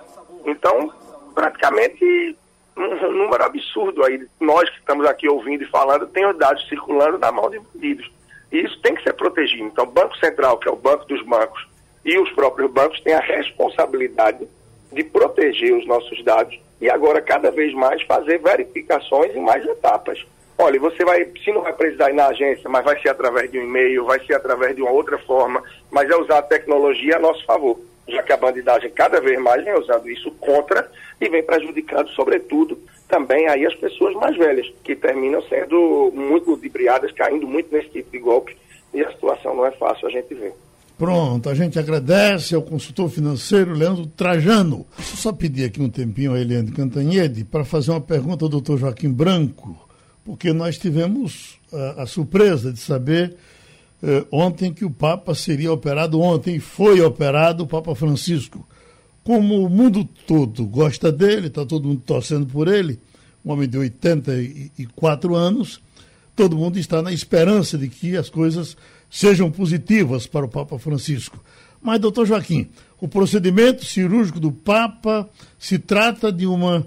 Então, praticamente um número absurdo aí. Nós que estamos aqui ouvindo e falando, tem os dados circulando na mão de bandidos. E isso tem que ser protegido. Então, o Banco Central, que é o banco dos bancos, e os próprios bancos têm a responsabilidade de proteger os nossos dados e agora cada vez mais fazer verificações em mais etapas. Olha, você vai, se não vai precisar ir na agência, mas vai ser através de um e-mail, vai ser através de uma outra forma, mas é usar a tecnologia a nosso favor já que a bandidagem cada vez mais vem usando isso contra e vem prejudicando, sobretudo, também aí as pessoas mais velhas, que terminam sendo muito ludibriadas, caindo muito nesse tipo de golpe, e a situação não é fácil a gente ver. Pronto, a gente agradece ao consultor financeiro Leandro Trajano. Deixa eu só pedir aqui um tempinho a Eliane Cantanhede para fazer uma pergunta ao doutor Joaquim Branco, porque nós tivemos a, a surpresa de saber eh, ontem que o Papa seria operado ontem, foi operado o Papa Francisco. Como o mundo todo gosta dele, está todo mundo torcendo por ele, um homem de 84 anos, todo mundo está na esperança de que as coisas sejam positivas para o Papa Francisco. Mas, doutor Joaquim, o procedimento cirúrgico do Papa se trata de uma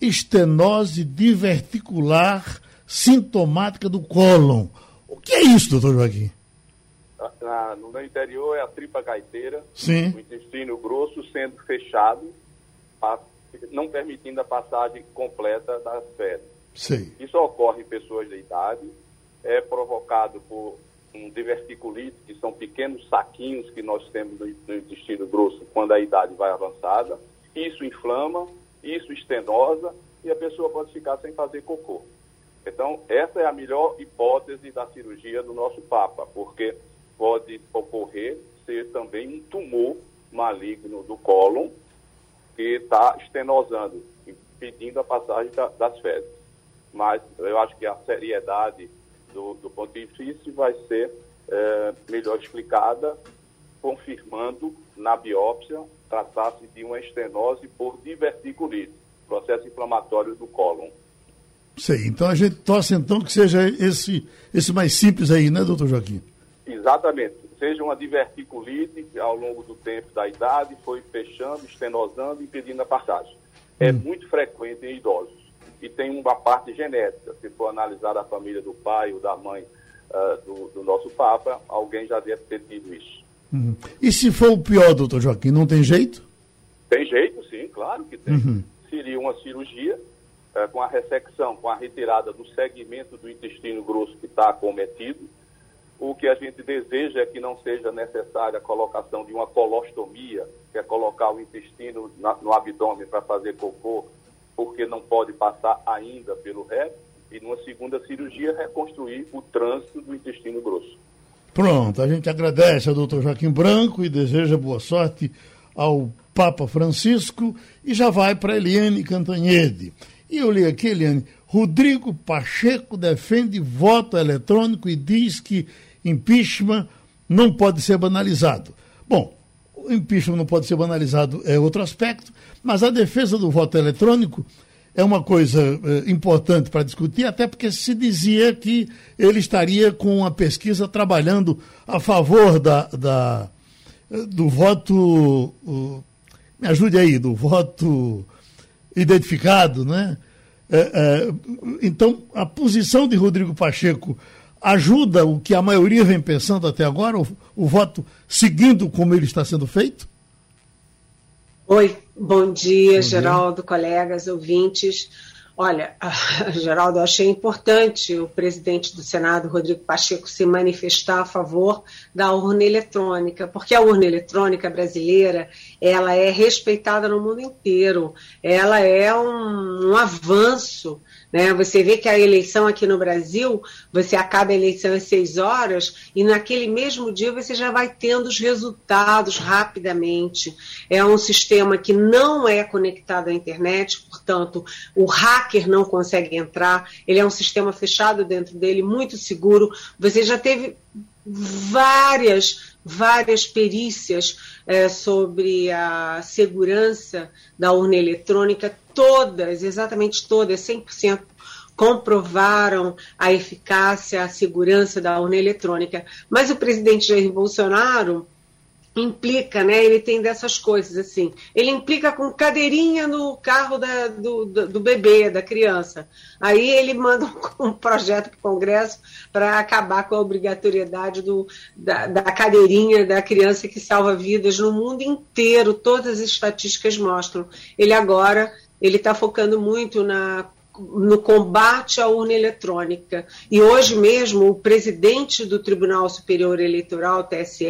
estenose diverticular sintomática do cólon. O que é isso, doutor Joaquim? Na, no meu interior é a tripa gaiteira, Sim. o intestino grosso sendo fechado, não permitindo a passagem completa das fezes. Sim. Isso ocorre em pessoas de idade, é provocado por um diverticulite, que são pequenos saquinhos que nós temos no, no intestino grosso quando a idade vai avançada. Isso inflama, isso estenosa e a pessoa pode ficar sem fazer cocô. Então, essa é a melhor hipótese da cirurgia do nosso Papa, porque pode ocorrer ser também um tumor maligno do cólon que está estenosando, impedindo a passagem da, das fezes. Mas eu acho que a seriedade do, do pontifício vai ser é, melhor explicada, confirmando na biópsia tratar-se de uma estenose por diverticulite, processo inflamatório do cólon. Sei, então a gente torce então que seja esse, esse mais simples aí, né, doutor Joaquim? Exatamente. Seja uma diverticulite ao longo do tempo da idade foi fechando, estenosando, impedindo a passagem. É hum. muito frequente em idosos e tem uma parte genética. Se for analisar a família do pai ou da mãe uh, do, do, nosso Papa, alguém já deve ter tido isso. Uhum. E se for o pior, doutor Joaquim, não tem jeito? Tem jeito, sim, claro que tem. Uhum. Seria uma cirurgia uh, com a ressecção, com a retirada do segmento do intestino grosso que está acometido. O que a gente deseja é que não seja necessária a colocação de uma colostomia, que é colocar o intestino na, no abdômen para fazer cocô porque não pode passar ainda pelo reto, e numa segunda cirurgia reconstruir o trânsito do intestino grosso. Pronto, a gente agradece ao doutor Joaquim Branco e deseja boa sorte ao Papa Francisco e já vai para Eliane Cantanhede. E eu li aqui, Eliane, Rodrigo Pacheco defende voto eletrônico e diz que impeachment não pode ser banalizado. Bom, o impeachment não pode ser banalizado, é outro aspecto, mas a defesa do voto eletrônico é uma coisa é, importante para discutir, até porque se dizia que ele estaria com a pesquisa trabalhando a favor da, da do voto. Uh, me ajude aí, do voto identificado, né? É, é, então, a posição de Rodrigo Pacheco ajuda o que a maioria vem pensando até agora, o, o voto seguindo como ele está sendo feito? Oi, bom dia, bom Geraldo, dia. colegas, ouvintes. Olha, *laughs* Geraldo, eu achei importante o presidente do Senado, Rodrigo Pacheco, se manifestar a favor da urna eletrônica, porque a urna eletrônica brasileira, ela é respeitada no mundo inteiro, ela é um, um avanço né? Você vê que a eleição aqui no Brasil, você acaba a eleição às seis horas e naquele mesmo dia você já vai tendo os resultados rapidamente. É um sistema que não é conectado à internet, portanto, o hacker não consegue entrar. Ele é um sistema fechado dentro dele, muito seguro. Você já teve várias várias perícias é, sobre a segurança da urna eletrônica, todas, exatamente todas, 100% comprovaram a eficácia, a segurança da urna eletrônica. Mas o presidente Jair Bolsonaro implica, né? Ele tem dessas coisas assim. Ele implica com cadeirinha no carro da, do, do, do, bebê, da criança. Aí ele manda um, *laughs* projeto para o Congresso para acabar com a obrigatoriedade do, da, da cadeirinha da criança que salva vidas no mundo inteiro. Todas as estatísticas mostram. Ele agora ele está focando muito na no combate à urna eletrônica. E hoje mesmo, o presidente do Tribunal Superior Eleitoral, TSE,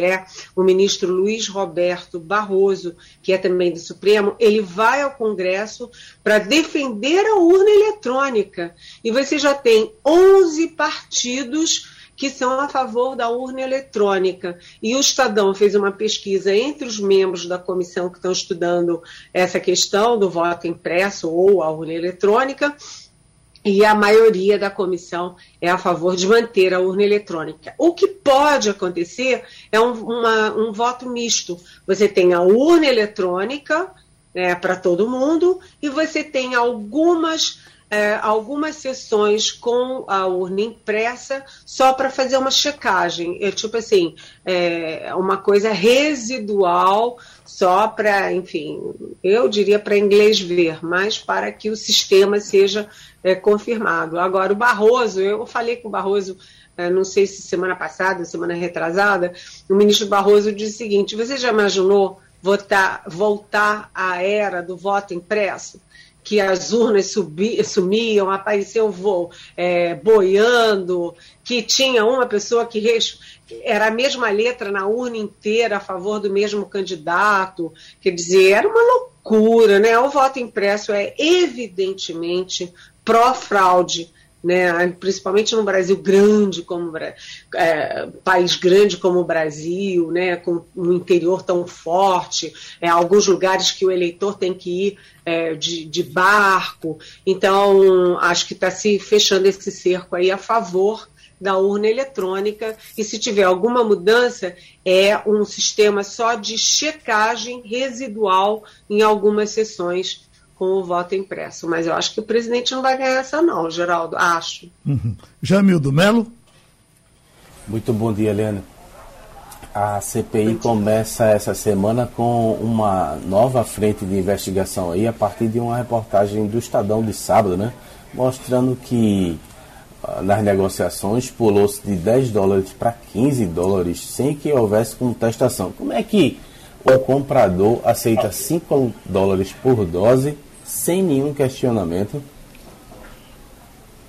o ministro Luiz Roberto Barroso, que é também do Supremo, ele vai ao Congresso para defender a urna eletrônica. E você já tem 11 partidos que são a favor da urna eletrônica. E o Estadão fez uma pesquisa entre os membros da comissão que estão estudando essa questão do voto impresso ou a urna eletrônica, e a maioria da comissão é a favor de manter a urna eletrônica. O que pode acontecer é um, uma, um voto misto. Você tem a urna eletrônica né, para todo mundo e você tem algumas é, algumas sessões com a urna impressa só para fazer uma checagem. É tipo assim, é uma coisa residual, só para, enfim, eu diria para inglês ver, mas para que o sistema seja é, confirmado. Agora, o Barroso, eu falei com o Barroso. É, não sei se semana passada, semana retrasada, o ministro Barroso disse o seguinte: você já imaginou votar, voltar à era do voto impresso? Que as urnas subi, sumiam, apareceu voo, é, boiando, que tinha uma pessoa que era a mesma letra na urna inteira a favor do mesmo candidato. Quer dizer, era uma loucura, né? O voto impresso é evidentemente pró-fraude né, principalmente no Brasil grande como é, país grande como o Brasil, né, com um interior tão forte, é, alguns lugares que o eleitor tem que ir é, de, de, barco. Então, acho que está se fechando esse cerco aí a favor da urna eletrônica. E se tiver alguma mudança é um sistema só de checagem residual em algumas sessões com o voto impresso. Mas eu acho que o presidente não vai ganhar essa, não, Geraldo. Acho. Uhum. Jamildo Melo. Muito bom dia, Helena. A CPI começa essa semana com uma nova frente de investigação aí, a partir de uma reportagem do Estadão de sábado, né? Mostrando que ah, nas negociações pulou-se de 10 dólares para 15 dólares sem que houvesse contestação. Como é que o comprador aceita 5 dólares por dose sem nenhum questionamento?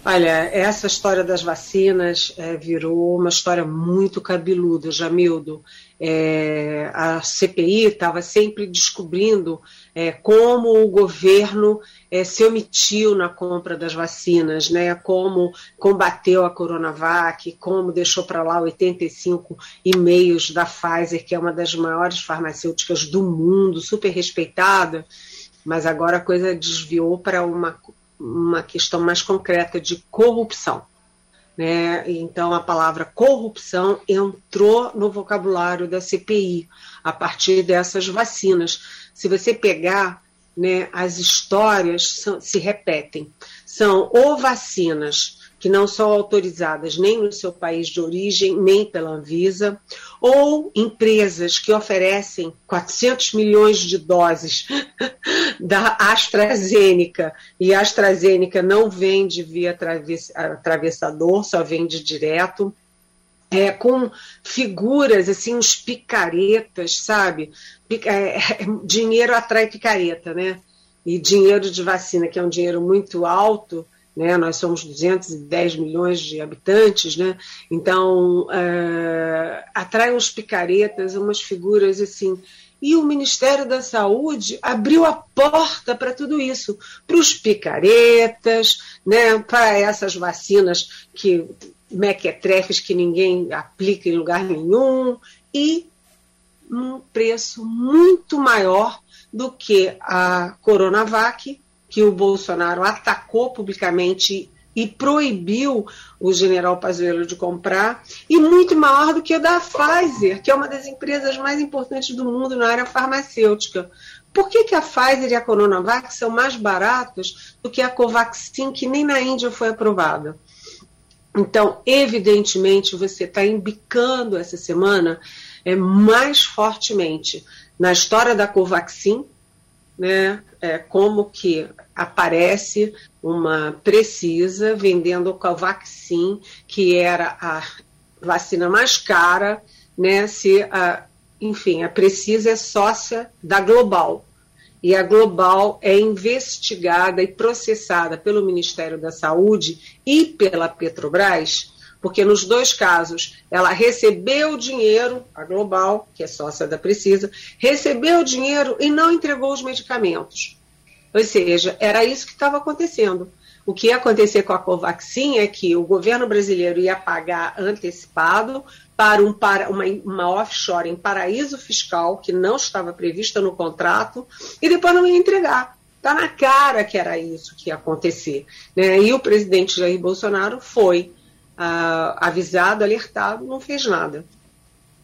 Olha, essa história das vacinas é, virou uma história muito cabeluda, Jamildo. É, a CPI estava sempre descobrindo é, como o governo é, se omitiu na compra das vacinas, né, como combateu a Coronavac, como deixou para lá 85 e-mails da Pfizer, que é uma das maiores farmacêuticas do mundo, super respeitada mas agora a coisa desviou para uma, uma questão mais concreta de corrupção. Né? Então, a palavra corrupção entrou no vocabulário da CPI a partir dessas vacinas. Se você pegar, né, as histórias são, se repetem. São ou vacinas que não são autorizadas nem no seu país de origem, nem pela Anvisa, ou empresas que oferecem 400 milhões de doses *laughs* da AstraZeneca, e a AstraZeneca não vende via atravessador, só vende direto. É, com figuras, assim, uns picaretas, sabe? É, *laughs* dinheiro atrai picareta, né? E dinheiro de vacina, que é um dinheiro muito alto, né? Nós somos 210 milhões de habitantes, né? Então é, atrai uns picaretas, umas figuras assim. E o Ministério da Saúde abriu a porta para tudo isso, para os picaretas, né? Para essas vacinas que mequetrefes que ninguém aplica em lugar nenhum e um preço muito maior do que a Coronavac que o Bolsonaro atacou publicamente e proibiu o general Pazuello de comprar, e muito maior do que o da Pfizer, que é uma das empresas mais importantes do mundo na área farmacêutica. Por que, que a Pfizer e a Coronavac são mais baratas do que a Covaxin, que nem na Índia foi aprovada? Então, evidentemente, você está embicando essa semana é, mais fortemente na história da Covaxin, né, é, como que aparece uma Precisa vendendo o Covaxin, que era a vacina mais cara, né, se a, enfim, a Precisa é sócia da Global. E a Global é investigada e processada pelo Ministério da Saúde e pela Petrobras porque nos dois casos ela recebeu o dinheiro, a Global, que é sócia da Precisa, recebeu o dinheiro e não entregou os medicamentos. Ou seja, era isso que estava acontecendo. O que ia acontecer com a Covaxin é que o governo brasileiro ia pagar antecipado para, um, para uma, uma offshore em paraíso fiscal, que não estava prevista no contrato, e depois não ia entregar. Está na cara que era isso que ia acontecer. Né? E o presidente Jair Bolsonaro foi avisado, alertado, não fez nada.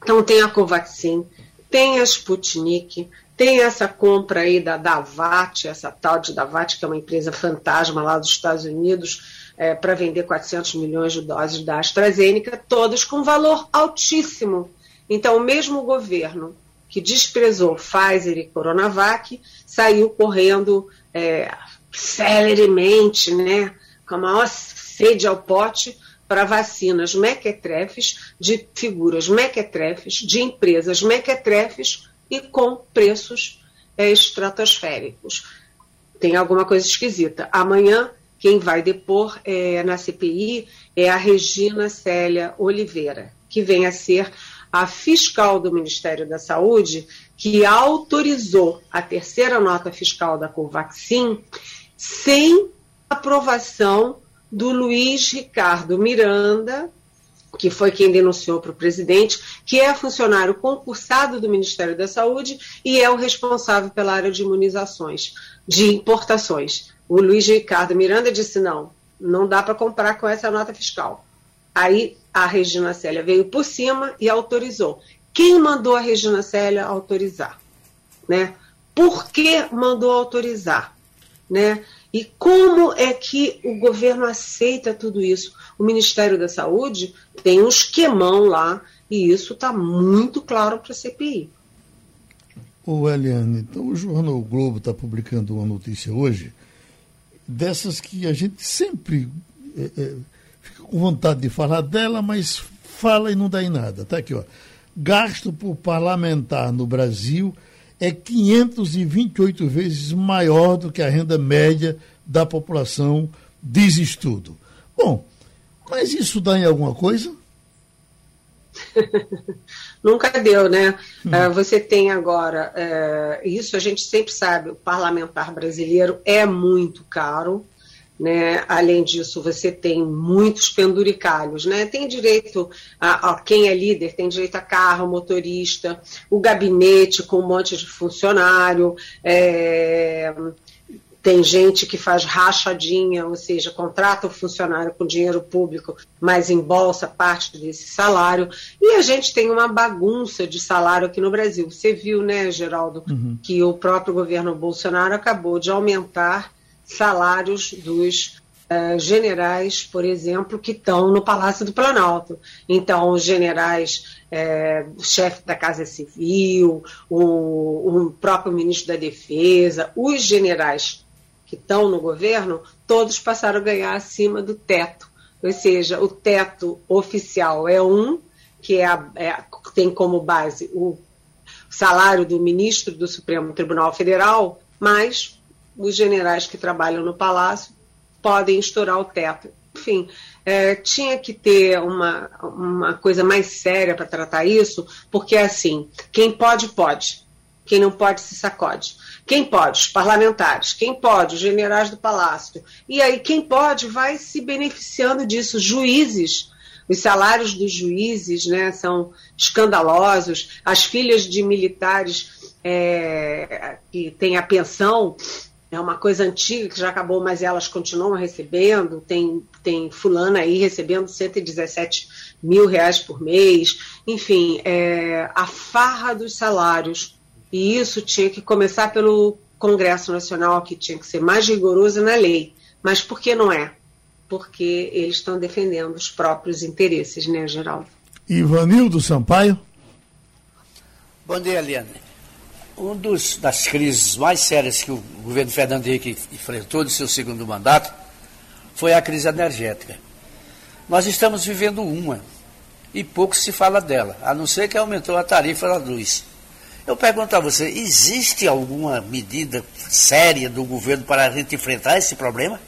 Então tem a Covaxin, tem a Sputnik, Tem essa compra aí da Davat, essa tal de Davat, que é uma empresa fantasma lá dos Estados Unidos, é, para vender 400 milhões de doses da AstraZeneca, todas com valor altíssimo. Então, o mesmo governo que desprezou Pfizer e Coronavac saiu correndo é, celeremente, né, com a maior sede ao pote, para vacinas mequetrefes, de figuras mequetrefes, de empresas mequetrefes e com preços é, estratosféricos. Tem alguma coisa esquisita. Amanhã, quem vai depor é, na CPI é a Regina Célia Oliveira, que vem a ser a fiscal do Ministério da Saúde, que autorizou a terceira nota fiscal da Covaxin sem aprovação do Luiz Ricardo Miranda, que foi quem denunciou para o presidente, que é funcionário concursado do Ministério da Saúde e é o responsável pela área de imunizações, de importações. O Luiz Ricardo Miranda disse: não, não dá para comprar com essa nota fiscal. Aí a Regina Célia veio por cima e autorizou. Quem mandou a Regina Célia autorizar? Né? Por que mandou autorizar? Né? E como é que o governo aceita tudo isso? O Ministério da Saúde tem um esquemão lá e isso está muito claro para a CPI. Ô, Eliane, então o jornal o Globo está publicando uma notícia hoje dessas que a gente sempre é, é, fica com vontade de falar dela, mas fala e não dá em nada. Está aqui, ó. Gasto por parlamentar no Brasil é 528 vezes maior do que a renda média da população, diz estudo. Bom, mas isso dá em alguma coisa? *laughs* Nunca deu, né? Hum. Uh, você tem agora, uh, isso a gente sempre sabe, o parlamentar brasileiro é muito caro, né? Além disso, você tem muitos penduricalhos, né? Tem direito a, a, quem é líder tem direito a carro, motorista, o gabinete com um monte de funcionário, é, tem gente que faz rachadinha, ou seja, contrata o funcionário com dinheiro público, mas embolsa parte desse salário. E a gente tem uma bagunça de salário aqui no Brasil. Você viu, né, Geraldo, uhum. que o próprio governo Bolsonaro acabou de aumentar salários dos uh, generais, por exemplo, que estão no Palácio do Planalto. Então, os generais, é, chefe da Casa Civil, o, o próprio ministro da Defesa, os generais que estão no governo, todos passaram a ganhar acima do teto. Ou seja, o teto oficial é um, que é, a, é tem como base o salário do ministro do Supremo Tribunal Federal, mas os generais que trabalham no Palácio podem estourar o teto. Enfim, é, tinha que ter uma, uma coisa mais séria para tratar isso, porque assim, quem pode, pode. Quem não pode, se sacode. Quem pode? Os parlamentares. Quem pode? Os generais do Palácio. E aí, quem pode vai se beneficiando disso. Juízes. Os salários dos juízes né, são escandalosos. As filhas de militares é, que têm a pensão é uma coisa antiga que já acabou, mas elas continuam recebendo. Tem, tem fulana aí recebendo 117 mil reais por mês. Enfim, é, a farra dos salários e isso tinha que começar pelo Congresso Nacional, que tinha que ser mais rigoroso na lei. Mas por que não é? Porque eles estão defendendo os próprios interesses, né, Geraldo? Ivanildo Sampaio. Bom dia, Eliane. Um dos, das crises mais sérias que o governo Fernando Henrique enfrentou de seu segundo mandato foi a crise energética. Nós estamos vivendo uma e pouco se fala dela, a não ser que aumentou a tarifa da luz. Eu pergunto a você, existe alguma medida séria do governo para a gente enfrentar esse problema?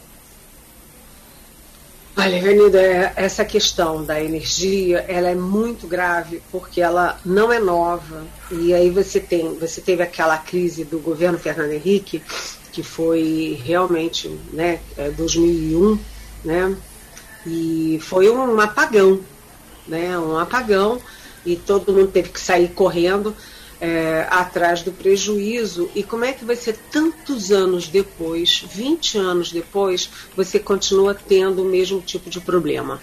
Olha, Avenida, é, essa questão da energia, ela é muito grave porque ela não é nova. E aí você tem, você teve aquela crise do governo Fernando Henrique, que foi realmente, né, 2001, é, né? E foi um apagão, né? Um apagão e todo mundo teve que sair correndo é, atrás do prejuízo. E como é que vai ser tantos anos depois, 20 anos depois, você continua tendo o mesmo tipo de problema?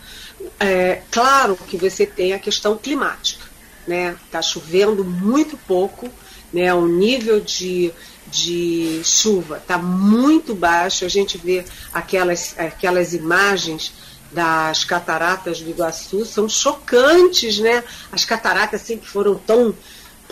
É, claro que você tem a questão climática, né? Está chovendo muito pouco né? O nível de, de chuva está muito baixo. A gente vê aquelas, aquelas imagens das cataratas do Iguaçu são chocantes, né? As cataratas assim que foram tão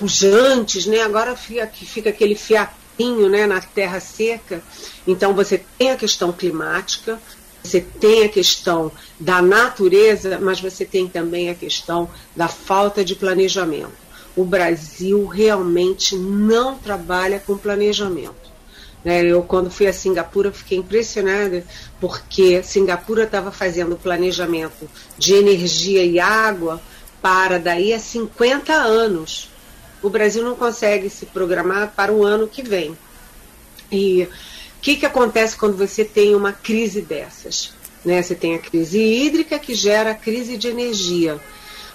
pujantes, né? Agora fica, fica aquele fiapinho, né, na terra seca. Então você tem a questão climática, você tem a questão da natureza, mas você tem também a questão da falta de planejamento. O Brasil realmente não trabalha com planejamento. Né? Eu, quando fui a Singapura, fiquei impressionada, porque Singapura estava fazendo planejamento de energia e água para daí a 50 anos. O Brasil não consegue se programar para o ano que vem. E que, que acontece quando você tem uma crise dessas? Né? Você tem a crise hídrica que gera a crise de energia.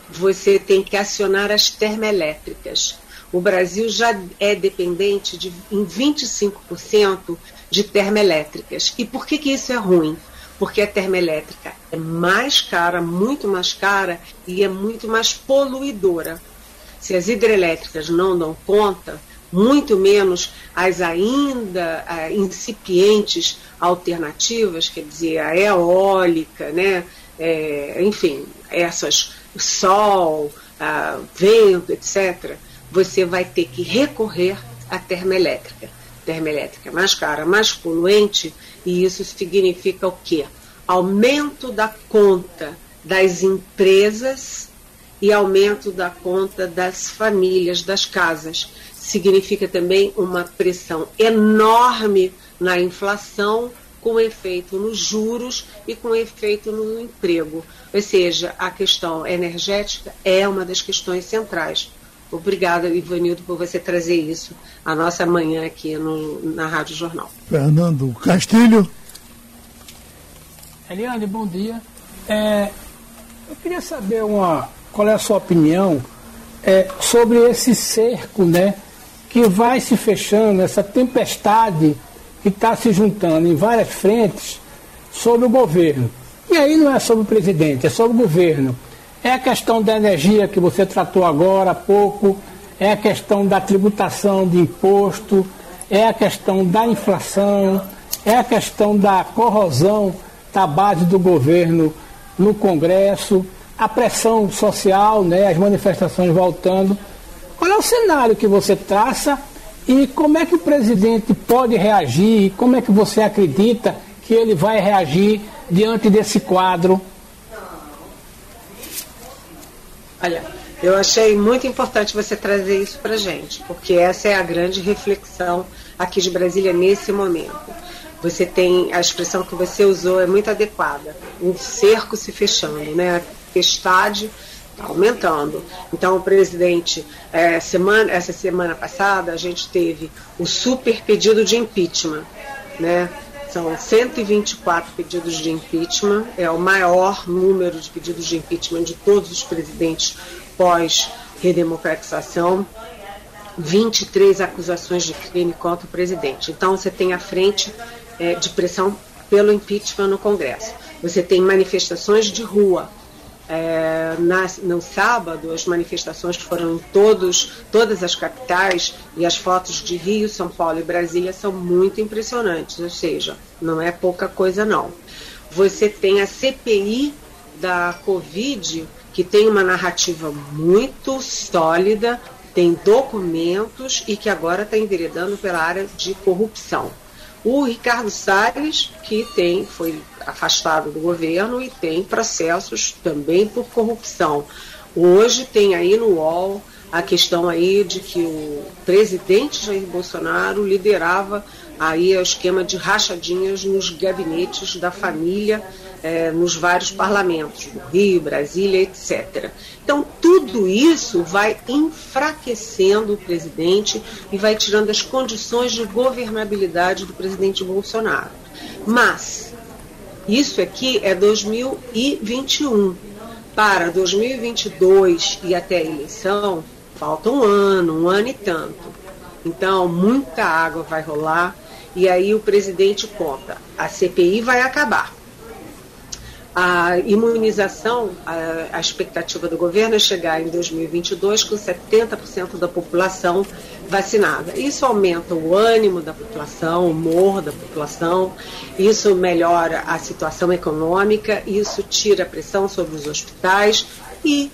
Você tem que acionar as termoelétricas. O Brasil já é dependente de, em 25% de termoelétricas. E por que, que isso é ruim? Porque a termoelétrica é mais cara, muito mais cara e é muito mais poluidora. Se as hidrelétricas não dão conta, muito menos as ainda uh, incipientes alternativas, quer dizer, a eólica, né? É, enfim, essas, sol, uh, vento, etc., você vai ter que recorrer à termoelétrica. Termoelétrica mais cara, mais poluente, e isso significa o quê? Aumento da conta das empresas e aumento da conta das famílias, das casas significa também uma pressão enorme na inflação, com efeito nos juros e com efeito no emprego. Ou seja, a questão energética é uma das questões centrais. Obrigada, Ivanildo, por você trazer isso à nossa manhã aqui no, na Rádio Jornal. Fernando Castilho. Eliane, bom dia. É, eu queria saber uma, qual é a sua opinião é, sobre esse cerco, né? que vai se fechando, essa tempestade que está se juntando em várias frentes sobre o governo. E aí não é sobre o presidente, é sobre o governo. É a questão da energia que você tratou agora há pouco, é a questão da tributação de imposto, é a questão da inflação, é a questão da corrosão da base do governo no Congresso, a pressão social, né, as manifestações voltando. Qual é o cenário que você traça e como é que o presidente pode reagir? Como é que você acredita que ele vai reagir diante desse quadro? Olha, eu achei muito importante você trazer isso para gente, porque essa é a grande reflexão aqui de Brasília nesse momento. Você tem a expressão que você usou é muito adequada, um cerco se fechando, né? Tempestade está aumentando. Então, o presidente, é, semana, essa semana passada, a gente teve o super pedido de impeachment. Né? São 124 pedidos de impeachment, é o maior número de pedidos de impeachment de todos os presidentes pós-redemocratização. 23 acusações de crime contra o presidente. Então, você tem a frente é, de pressão pelo impeachment no Congresso. Você tem manifestações de rua, é, na, no sábado, as manifestações foram em todos, todas as capitais e as fotos de Rio, São Paulo e Brasília são muito impressionantes, ou seja, não é pouca coisa não. Você tem a CPI da Covid, que tem uma narrativa muito sólida, tem documentos e que agora está enveredando pela área de corrupção. O Ricardo Salles, que tem, foi afastado do governo e tem processos também por corrupção. Hoje tem aí no UOL a questão aí de que o presidente Jair Bolsonaro liderava aí o esquema de rachadinhas nos gabinetes da família é, nos vários parlamentos, no Rio, Brasília, etc. Então, tudo isso vai enfraquecendo o presidente e vai tirando as condições de governabilidade do presidente Bolsonaro. Mas, isso aqui é 2021. Para 2022 e até a eleição, falta um ano, um ano e tanto. Então, muita água vai rolar e aí o presidente conta: a CPI vai acabar A imunização, a, a, expectativa do governo é chegar em 2022 com 70% da população vacinada. Isso aumenta o ânimo da população, o humor da população, isso melhora a situação econômica, isso tira a pressão sobre os hospitais e,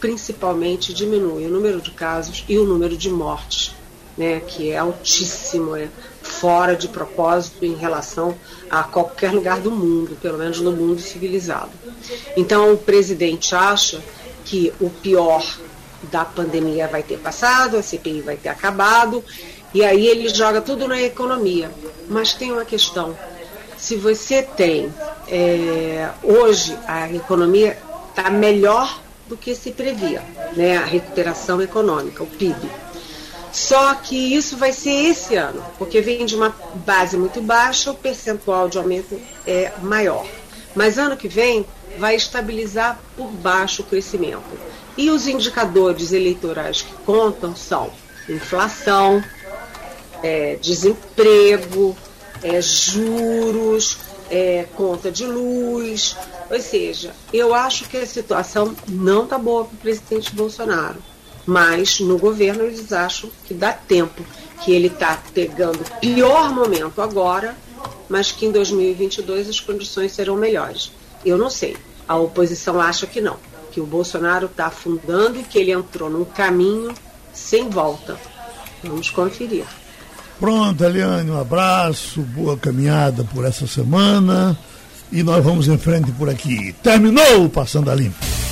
principalmente, diminui o número de casos e o número de mortes, né, que é altíssimo. É fora de propósito em relação a qualquer lugar do mundo, pelo menos no mundo civilizado. Então, o presidente acha que o pior da pandemia vai ter passado, a CPI vai ter acabado, e aí ele joga tudo na economia. Mas tem uma questão: se você tem. É, hoje, a economia está melhor do que se previa, né? a recuperação econômica, o PIB. Só que isso vai ser esse ano, porque vem de uma base muito baixa, o percentual de aumento é maior. Mas ano que vem vai estabilizar por baixo o crescimento. E os indicadores eleitorais que contam são inflação, é, desemprego, é, juros, é, conta de luz. Ou seja, eu acho que a situação não está boa para o presidente Bolsonaro mas no governo eles acham que dá tempo, que ele está pegando o pior momento agora, mas que em 2022 as condições serão melhores. Eu não sei. A oposição acha que não, que o Bolsonaro está afundando e que ele entrou num caminho sem volta. Vamos conferir. Pronto, Eliane, um abraço, boa caminhada por essa semana e nós vamos em frente por aqui. Terminou Passando a Limpo.